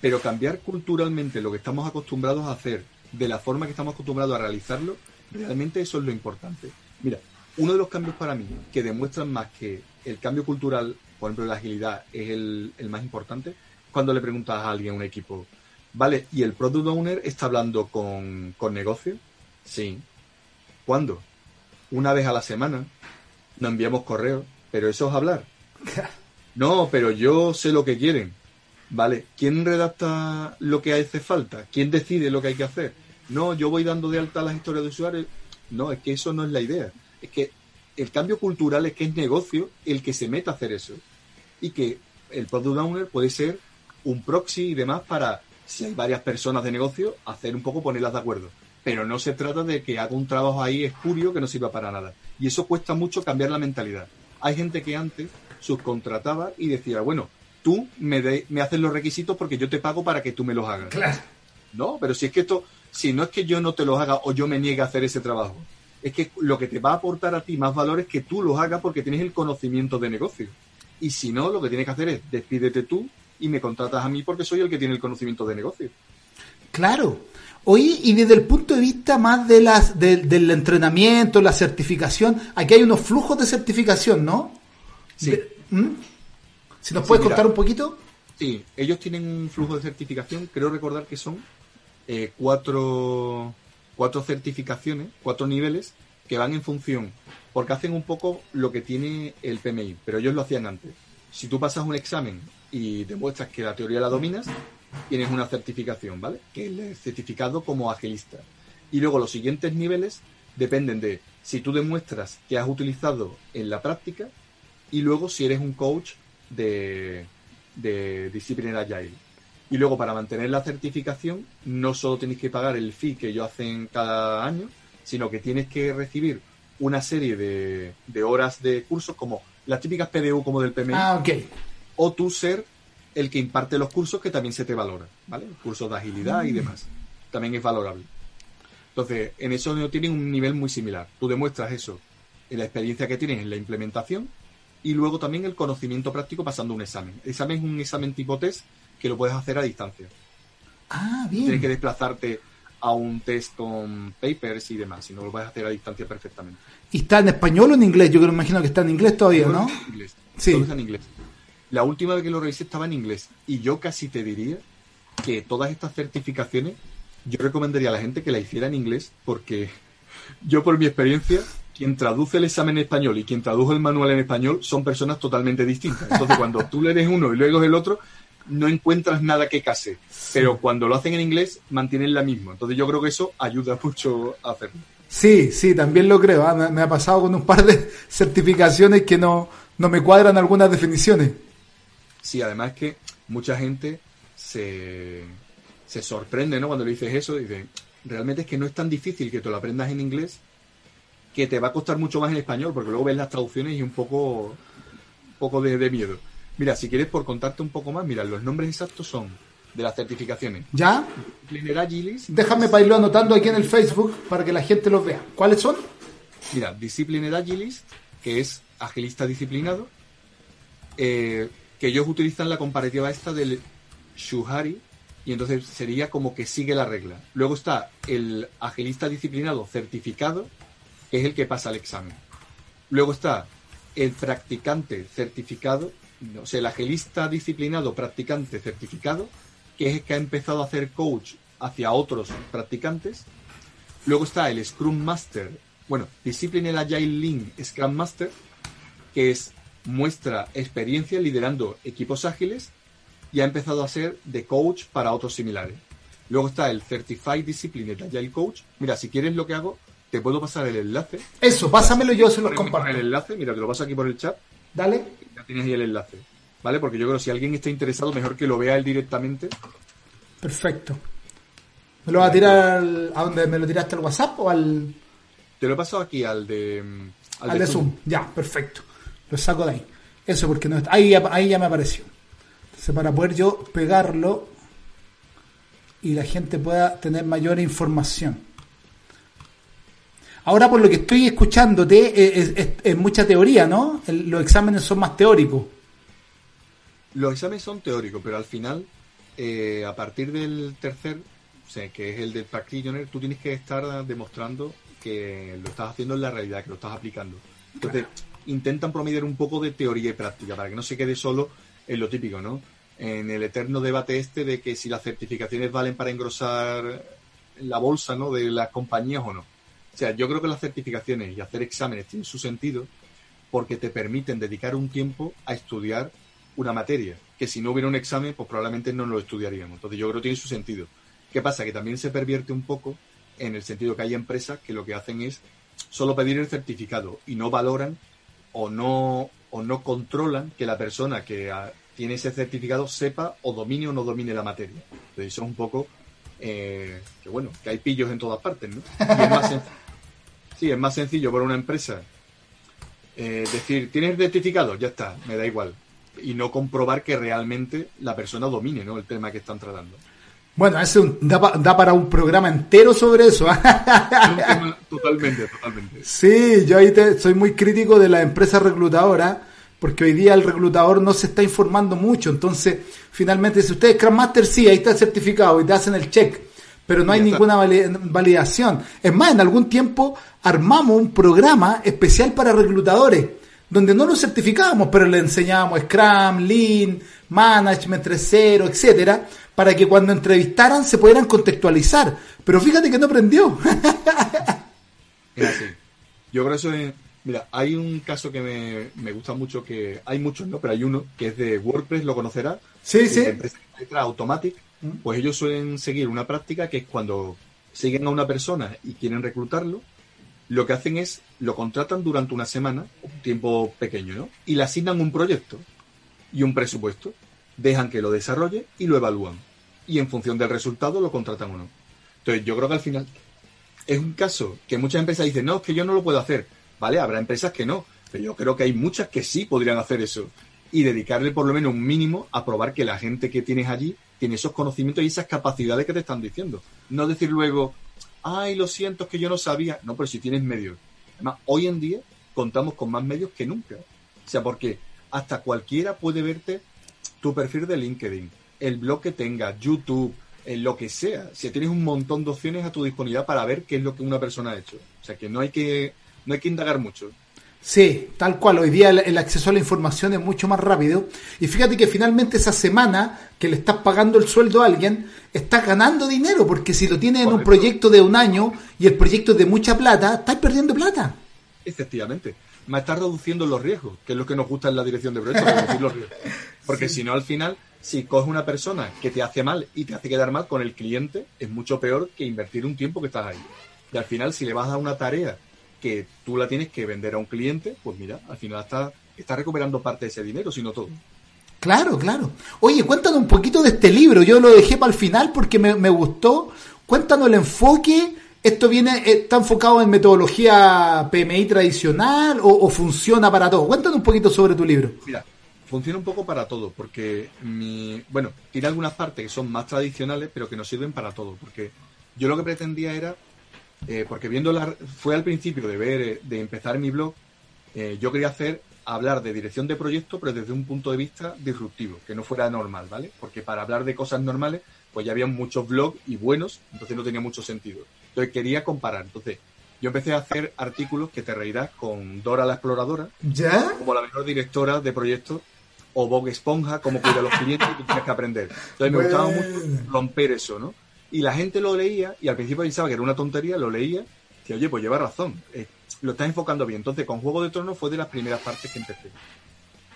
Pero cambiar culturalmente lo que estamos acostumbrados a hacer, de la forma que estamos acostumbrados a realizarlo, realmente eso es lo importante. Mira, uno de los cambios para mí que demuestran más que el cambio cultural, por ejemplo, la agilidad es el, más importante, cuando le preguntas a alguien, a un equipo, ¿vale? ¿Y el product owner está hablando con, con negocio? Sí. ¿Cuándo? Una vez a la semana. Nos enviamos correos, pero eso es hablar. No, pero yo sé lo que quieren. Vale, ¿quién redacta lo que hace falta? ¿Quién decide lo que hay que hacer? No, yo voy dando de alta las historias de usuarios. No, es que eso no es la idea. Es que el cambio cultural es que es negocio el que se meta a hacer eso. Y que el product owner puede ser un proxy y demás para, si hay varias personas de negocio, hacer un poco ponerlas de acuerdo. Pero no se trata de que haga un trabajo ahí espurio que no sirva para nada. Y eso cuesta mucho cambiar la mentalidad. Hay gente que antes subcontrataba y decía, bueno, tú me, me haces los requisitos porque yo te pago para que tú me los hagas. Claro. No, pero si es que esto, si no es que yo no te los haga o yo me niegue a hacer ese trabajo, es que lo que te va a aportar a ti más valor es que tú los hagas porque tienes el conocimiento de negocio. Y si no, lo que tienes que hacer es despídete tú y me contratas a mí porque soy el que tiene el conocimiento de negocio. Claro. Oye, y desde el punto de vista más de las, del entrenamiento, la certificación, aquí hay unos flujos de certificación, ¿no? Sí. ¿Mm? Si nos puedes contar un poquito. Sí, ellos tienen un flujo de certificación, creo recordar que son eh, cuatro, cuatro certificaciones, cuatro niveles que van en función, porque hacen un poco lo que tiene el PMI, pero ellos lo hacían antes. Si tú pasas un examen y demuestras que la teoría la dominas, tienes una certificación, ¿vale? Que es el certificado como agilista. Y luego los siguientes niveles dependen de si tú demuestras que has utilizado en la práctica y luego si eres un coach de, de Disciplinary Agile. Y luego para mantener la certificación no solo tienes que pagar el fee que ellos hacen cada año, sino que tienes que recibir una serie de, de horas de cursos como las típicas PDU como del PMI. Ah, ok. O tú ser el que imparte los cursos que también se te valora, ¿vale? Cursos de agilidad y mm. demás. También es valorable. Entonces, en eso tienen un nivel muy similar. Tú demuestras eso en la experiencia que tienes en la implementación y luego también el conocimiento práctico pasando un examen. El examen es un examen tipo test que lo puedes hacer a distancia. Ah, bien. Tienes que desplazarte a un test con papers y demás, si no lo puedes hacer a distancia perfectamente. ¿Y está en español o en inglés? Yo creo, imagino que está en inglés todavía, ¿no? En inglés. Sí. Todo está en inglés. La última vez que lo revisé estaba en inglés y yo casi te diría que todas estas certificaciones yo recomendaría a la gente que la hiciera en inglés porque yo por mi experiencia quien traduce el examen en español y quien tradujo el manual en español son personas totalmente distintas. Entonces, cuando tú lees uno y luego el otro, no encuentras nada que case. Pero cuando lo hacen en inglés, mantienen la misma. Entonces, yo creo que eso ayuda mucho a hacerlo. Sí, sí, también lo creo. ¿ah? Me, ha pasado con un par de certificaciones que no, no me cuadran algunas definiciones. Sí, además que mucha gente se, se sorprende ¿no? cuando le dices eso. Dice, realmente es que no es tan difícil que te lo aprendas en inglés que te va a costar mucho más en español, porque luego ves las traducciones y un poco, un poco de, miedo. Mira, si quieres por contarte un poco más, mira, los nombres exactos son de las certificaciones. ¿Ya? Déjame para irlo anotando aquí en el Facebook para que la gente los vea. ¿Cuáles son? Mira, Discipliner Agilist, que es agilista disciplinado, eh, que ellos utilizan la comparativa esta del Shuhari, y entonces sería como que sigue la regla. Luego está el agilista disciplinado certificado, que es el que pasa el examen. Luego está el practicante certificado, o sea, el agilista disciplinado practicante certificado, que es el que ha empezado a hacer coach hacia otros practicantes. Luego está el Scrum Master, bueno, Discipline Agile Lean Scrum Master, que es muestra experiencia liderando equipos ágiles y ha empezado a ser de coach para otros similares. Luego está el Certified Discipline Agile Coach. Mira, si quieres lo que hago, te puedo pasar el enlace. Eso, pásamelo yo se los comparto. El enlace, mira, te lo paso aquí por el chat. Dale. Ya tienes ahí el enlace. ¿Vale? Porque yo creo que si alguien está interesado, mejor que lo vea él directamente. Perfecto. ¿Me lo vas a tirar a dónde me lo tiraste al WhatsApp o al.? Te lo he pasado aquí al de. Al, de, Zoom. Ya, perfecto. Lo saco de ahí. Eso porque no está. Ahí, ahí ya me apareció. Entonces, para poder yo pegarlo y la gente pueda tener mayor información. Ahora, por lo que estoy escuchándote, eh, es, mucha teoría, ¿no? los exámenes son más teóricos. Los exámenes son teóricos, pero al final, eh, a partir del tercer, o sea, que es el del practitioner, tú tienes que estar demostrando que lo estás haciendo en la realidad, que lo estás aplicando. Entonces, intentan promediar un poco de teoría y práctica, para que no se quede solo en lo típico, ¿no? En el eterno debate este de que si las certificaciones valen para engrosar la bolsa, ¿no? De las compañías o no o sea, yo creo que las certificaciones y hacer exámenes tienen su sentido porque te permiten dedicar un tiempo a estudiar una materia, que si no hubiera un examen, pues probablemente no lo estudiaríamos. Entonces yo creo que tiene su sentido. ¿Qué pasa? Que también se pervierte un poco en el sentido que hay empresas que lo que hacen es solo pedir el certificado y no valoran o no, o no controlan que la persona que tiene ese certificado sepa o domine o no domine la materia. Entonces eso es un poco eh, que bueno, que hay pillos en todas partes, ¿no? Es más Sí, es más sencillo para una empresa eh, decir, ¿tienes certificado? Ya está, me da igual. Y no comprobar que realmente la persona domine ¿no? el tema que están tratando. Bueno, ese da, para un programa entero sobre eso. totalmente, totalmente. Sí, yo ahí soy muy crítico de la empresa reclutadora porque hoy día el reclutador no se está informando mucho. Entonces, finalmente, si ustedes Scrum Master, sí, ahí está el certificado y te hacen el check, pero no hay ninguna validación. Es más, en algún tiempo armamos un programa especial para reclutadores, donde no lo certificábamos, pero le enseñábamos Scrum, Lean, Management 3.0, etcétera, para que cuando entrevistaran se pudieran contextualizar. Pero fíjate que no aprendió. Yo creo que eso es Mira, hay un caso que me, gusta mucho, que hay muchos, ¿no? Pero hay uno que es de WordPress, lo conocerá. Sí, sí. Letra Automatic, pues ellos suelen seguir una práctica que es cuando siguen a una persona y quieren reclutarlo, lo que hacen es lo contratan durante una semana, un tiempo pequeño, ¿no? Y le asignan un proyecto y un presupuesto. Dejan que lo desarrolle y lo evalúan. Y en función del resultado lo contratan o no. Entonces, yo creo que al final es un caso que muchas empresas dicen, no, es que yo no lo puedo hacer ¿vale? Habrá empresas que no, pero yo creo que hay muchas que sí podrían hacer eso y dedicarle por lo menos un mínimo a probar que la gente que tienes allí tiene esos conocimientos y esas capacidades que te están diciendo. No decir luego, ay, lo siento, es que yo no sabía. No, pero si tienes medios. Además, hoy en día contamos con más medios que nunca. O sea, porque hasta cualquiera puede verte tu perfil de LinkedIn, el blog que tengas, YouTube, en lo que sea. Si tienes un montón de opciones a tu disponibilidad para ver qué es lo que una persona ha hecho. O sea, que no hay que no hay que indagar mucho. Sí, tal cual. Hoy día el, acceso a la información es mucho más rápido. Y fíjate que finalmente esa semana que le estás pagando el sueldo a alguien, estás ganando dinero, porque si lo tienes en un proyecto de un año y el proyecto es de mucha plata, estás perdiendo plata. Efectivamente. Me estás reduciendo los riesgos, que es lo que nos gusta en la dirección de proyectos, reducir los riesgos. Porque si no, al final, si coges una persona que te hace mal y te hace quedar mal con el cliente, es mucho peor que invertir un tiempo que estás ahí. Y al final, si le vas a dar una tarea que tú la tienes que vender a un cliente, pues mira, al final está, está recuperando parte de ese dinero, si no todo. Claro, claro. Oye, cuéntanos un poquito de este libro. Yo lo dejé para el final porque me, gustó. Cuéntanos el enfoque. ¿Esto viene, está enfocado en metodología PMI tradicional o, funciona para todo? Cuéntanos un poquito sobre tu libro. Mira, funciona un poco para todo, porque mi, bueno, tiene algunas partes que son más tradicionales, pero que nos sirven para todo, porque yo lo que pretendía era eh, porque viendo la, fue al principio de ver, eh, de empezar mi blog, eh, yo quería hacer, hablar de dirección de proyectos, pero desde un punto de vista disruptivo, que no fuera normal, ¿vale? Porque para hablar de cosas normales, pues ya había muchos blogs y buenos, entonces no tenía mucho sentido. Entonces quería comparar. Entonces, yo empecé a hacer artículos que te reirás con Dora la Exploradora, ¿Ya? como la mejor directora de proyectos, o Bob Esponja, como cuida a los clientes y tú tienes que aprender. Entonces me gustaba mucho romper eso, ¿no? Y la gente lo leía y al principio pensaba que era una tontería, lo leía y oye, pues lleva razón, eh, lo está enfocando bien. Entonces, con Juego de Tronos fue de las primeras partes que empecé.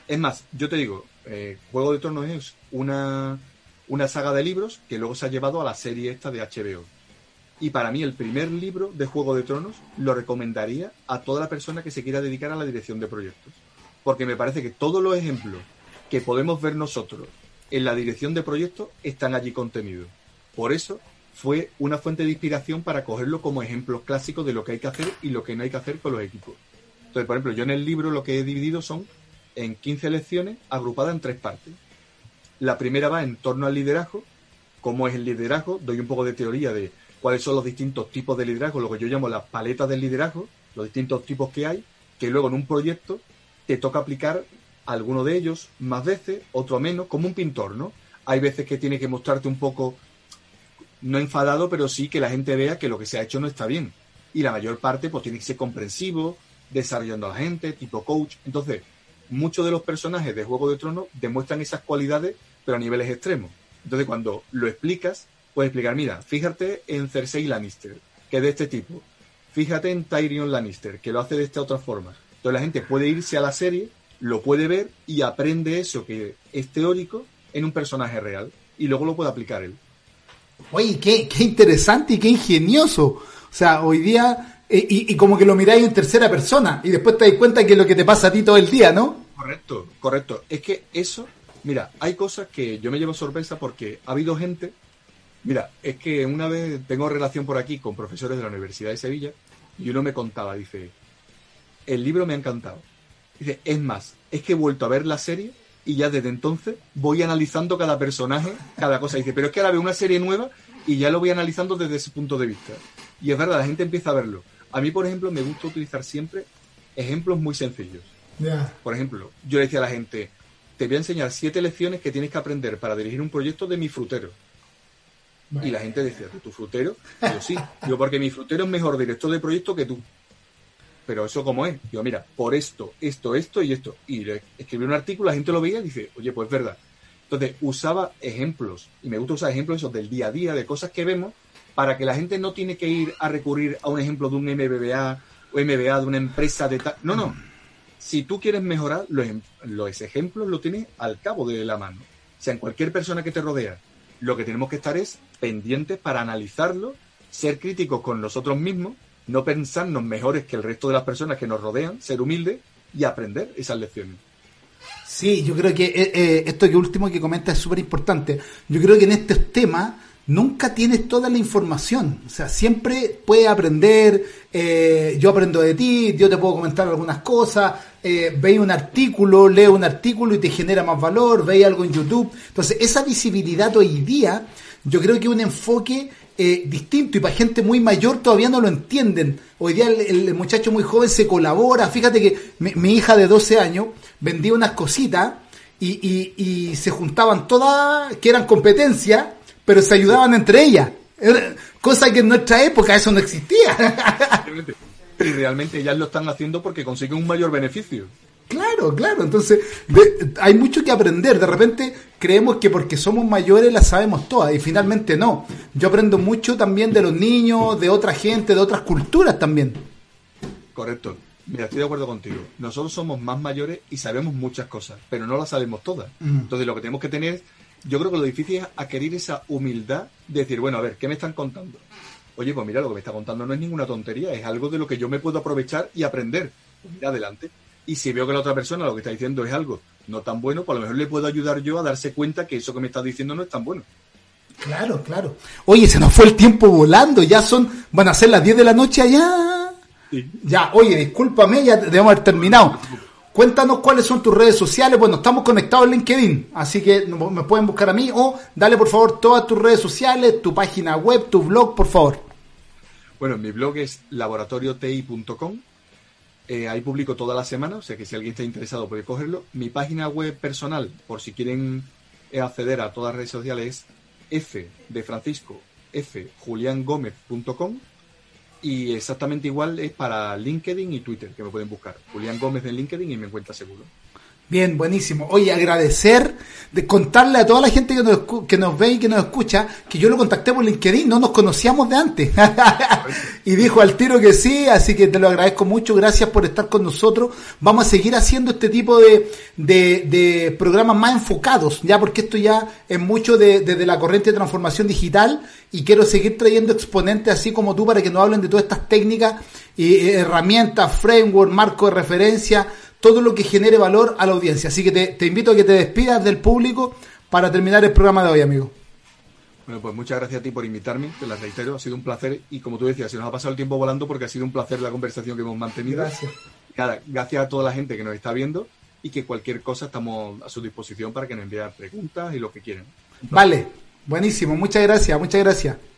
Es más, yo te digo, eh, Juego de Tronos es una, una saga de libros que luego se ha llevado a la serie esta de HBO. Y para mí el primer libro de Juego de Tronos lo recomendaría a toda la persona que se quiera dedicar a la dirección de proyectos. Porque me parece que todos los ejemplos que podemos ver nosotros en la dirección de proyectos están allí contenidos. Por eso fue una fuente de inspiración para cogerlo como ejemplos clásicos de lo que hay que hacer y lo que no hay que hacer con los equipos. Entonces, por ejemplo, yo en el libro lo que he dividido son en 15 lecciones agrupadas en tres partes. La primera va en torno al liderazgo, cómo es el liderazgo, doy un poco de teoría de cuáles son los distintos tipos de liderazgo, lo que yo llamo las paletas del liderazgo, los distintos tipos que hay, que luego en un proyecto te toca aplicar alguno de ellos más veces, otro menos, como un pintor, ¿no? Hay veces que tiene que mostrarte un poco no enfadado, pero sí que la gente vea que lo que se ha hecho no está bien. Y la mayor parte pues tiene que ser comprensivo, desarrollando a la gente, tipo coach. Entonces, muchos de los personajes de Juego de Tronos demuestran esas cualidades, pero a niveles extremos. Entonces, cuando lo explicas, puedes explicar, mira, fíjate en Cersei Lannister, que es de este tipo. Fíjate en Tyrion Lannister, que lo hace de esta otra forma. Entonces la gente puede irse a la serie, lo puede ver y aprende eso que es teórico en un personaje real. Y luego lo puede aplicar él. Oye, qué, qué interesante y qué ingenioso. O sea, hoy día, eh, y, como que lo miráis en tercera persona y después te das cuenta que es lo que te pasa a ti todo el día, ¿no? Correcto, correcto. Es que eso, mira, hay cosas que yo me llevo sorpresa porque ha habido gente. Mira, es que una vez tengo relación por aquí con profesores de la Universidad de Sevilla y uno me contaba, dice, el libro me ha encantado. Dice, es más, es que he vuelto a ver la serie y ya desde entonces voy analizando cada personaje, cada cosa. Dice, pero es que ahora veo una serie nueva y ya lo voy analizando desde ese punto de vista. Y es verdad, la gente empieza a verlo. A mí, por ejemplo, me gusta utilizar siempre ejemplos muy sencillos. Por ejemplo, yo le decía a la gente, te voy a enseñar siete lecciones que tienes que aprender para dirigir un proyecto de mi frutero. Y la gente decía, ¿tu frutero? Yo sí. Yo porque mi frutero es mejor director de proyecto que tú. Pero eso cómo es. Yo, mira, por esto, esto, esto y esto. Y escribí un artículo, la gente lo veía y dice, oye, pues es verdad. Entonces, usaba ejemplos. Y me gusta usar ejemplos esos del día a día, de cosas que vemos, para que la gente no tiene que ir a recurrir a un ejemplo de un MBA o MBA de una empresa de tal. No, no. Si tú quieres mejorar, los, los ejemplos lo tienes al cabo de la mano. O sea, en cualquier persona que te rodea, lo que tenemos que estar es pendientes para analizarlo, ser críticos con nosotros mismos, no pensarnos mejores que el resto de las personas que nos rodean, ser humildes y aprender esas lecciones. Sí, yo creo que eh, eh, esto que último que comenta es súper importante. Yo creo que en estos temas nunca tienes toda la información. O sea, siempre puedes aprender, eh, yo aprendo de ti, yo te puedo comentar algunas cosas, eh, veis un artículo, lees un artículo y te genera más valor, veis algo en YouTube. Entonces, esa visibilidad hoy día, yo creo que un enfoque eh, distinto y para gente muy mayor todavía no lo entienden. Hoy día el, muchacho muy joven se colabora. Fíjate que mi, hija de 12 años vendía unas cositas y, y se juntaban todas que eran competencias pero se ayudaban entre ellas. Cosa que en nuestra época eso no existía. y realmente ellas lo están haciendo porque consiguen un mayor beneficio. Claro, claro. Entonces, hay mucho que aprender. De repente creemos que porque somos mayores las sabemos todas y finalmente no. Yo aprendo mucho también de los niños, de otra gente, de otras culturas también. Correcto. Mira, estoy de acuerdo contigo. Nosotros somos más mayores y sabemos muchas cosas, pero no las sabemos todas. Mm. Entonces, lo que tenemos que tener yo creo que lo difícil es adquirir esa humildad de decir, bueno, a ver, ¿qué me están contando? Oye, pues mira, lo que me está contando no es ninguna tontería, es algo de lo que yo me puedo aprovechar y aprender. Pues mira, adelante. Y si veo que la otra persona lo que está diciendo es algo no tan bueno, pues a lo mejor le puedo ayudar yo a darse cuenta que eso que me está diciendo no es tan bueno. Claro, claro. Oye, se nos fue el tiempo volando, ya son, van a ser las 10 de la noche allá. Ya, oye, discúlpame, ya debemos haber terminado. Cuéntanos cuáles son tus redes sociales. Bueno, estamos conectados en LinkedIn, así que me pueden buscar a mí o dale por favor todas tus redes sociales, tu página web, tu blog, por favor. Bueno, mi blog es laboratorioti.com. Eh, ahí publico toda la semana, o sea que si alguien está interesado puede cogerlo. Mi página web personal, por si quieren eh, acceder a todas las redes sociales, es f de Francisco, y exactamente igual es para LinkedIn y Twitter, que me pueden buscar. Julián Gómez en LinkedIn y me encuentra seguro. Bien, buenísimo. Oye, agradecer, de contarle a toda la gente que nos, que nos ve y que nos escucha, que yo lo contacté por LinkedIn, no nos conocíamos de antes. y dijo al tiro que sí, así que te lo agradezco mucho, gracias por estar con nosotros. Vamos a seguir haciendo este tipo de, de, programas más enfocados, ya porque esto ya es mucho desde de, la corriente de transformación digital y quiero seguir trayendo exponentes así como tú para que nos hablen de todas estas técnicas y herramientas, framework, marco de referencia todo lo que genere valor a la audiencia. Así que te, invito a que te despidas del público para terminar el programa de hoy, amigo. Bueno, pues muchas gracias a ti por invitarme, te la reitero, ha sido un placer y como tú decías, se nos ha pasado el tiempo volando porque ha sido un placer la conversación que hemos mantenido. Gracias. gracias a toda la gente que nos está viendo y que cualquier cosa estamos a su disposición para que nos envíen preguntas y lo que quieran. Vale, buenísimo, muchas gracias, muchas gracias.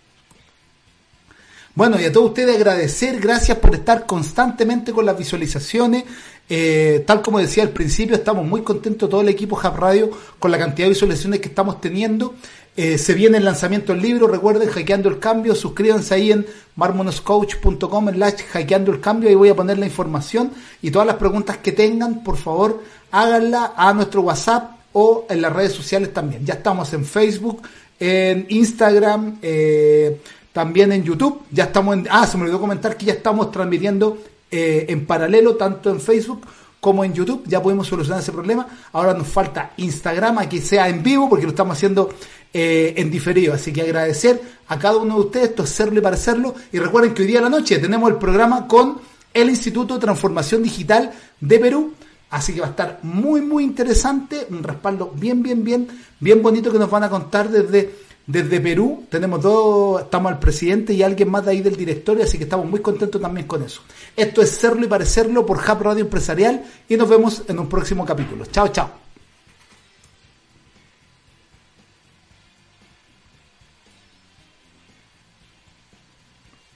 Bueno, y a todos ustedes agradecer, gracias por estar constantemente con las visualizaciones. Eh, tal como decía al principio, estamos muy contentos todo el equipo Hub Radio con la cantidad de visualizaciones que estamos teniendo. Eh, se viene el lanzamiento del libro, recuerden, Hackeando el Cambio, suscríbanse ahí en marmonoscoach.com, slash Hackeando el Cambio, ahí voy a poner la información y todas las preguntas que tengan, por favor, háganla a nuestro WhatsApp o en las redes sociales también. Ya estamos en Facebook, en Instagram, eh, también en YouTube. Ya estamos en. Ah, se me olvidó comentar que ya estamos transmitiendo eh, en paralelo, tanto en Facebook como en YouTube. Ya podemos solucionar ese problema. Ahora nos falta Instagram, aquí sea en vivo, porque lo estamos haciendo eh, en diferido. Así que agradecer a cada uno de ustedes, esto es serlo y parecerlo. Y recuerden que hoy día a la noche tenemos el programa con el Instituto de Transformación Digital de Perú. Así que va a estar muy, muy interesante. Un respaldo bien, bien, bien, bien bonito que nos van a contar desde desde Perú tenemos dos, estamos al presidente y alguien más de ahí del directorio, así que estamos muy contentos también con eso. Esto es Serlo y Parecerlo por Hub Radio Empresarial y nos vemos en un próximo capítulo. Chao, chao.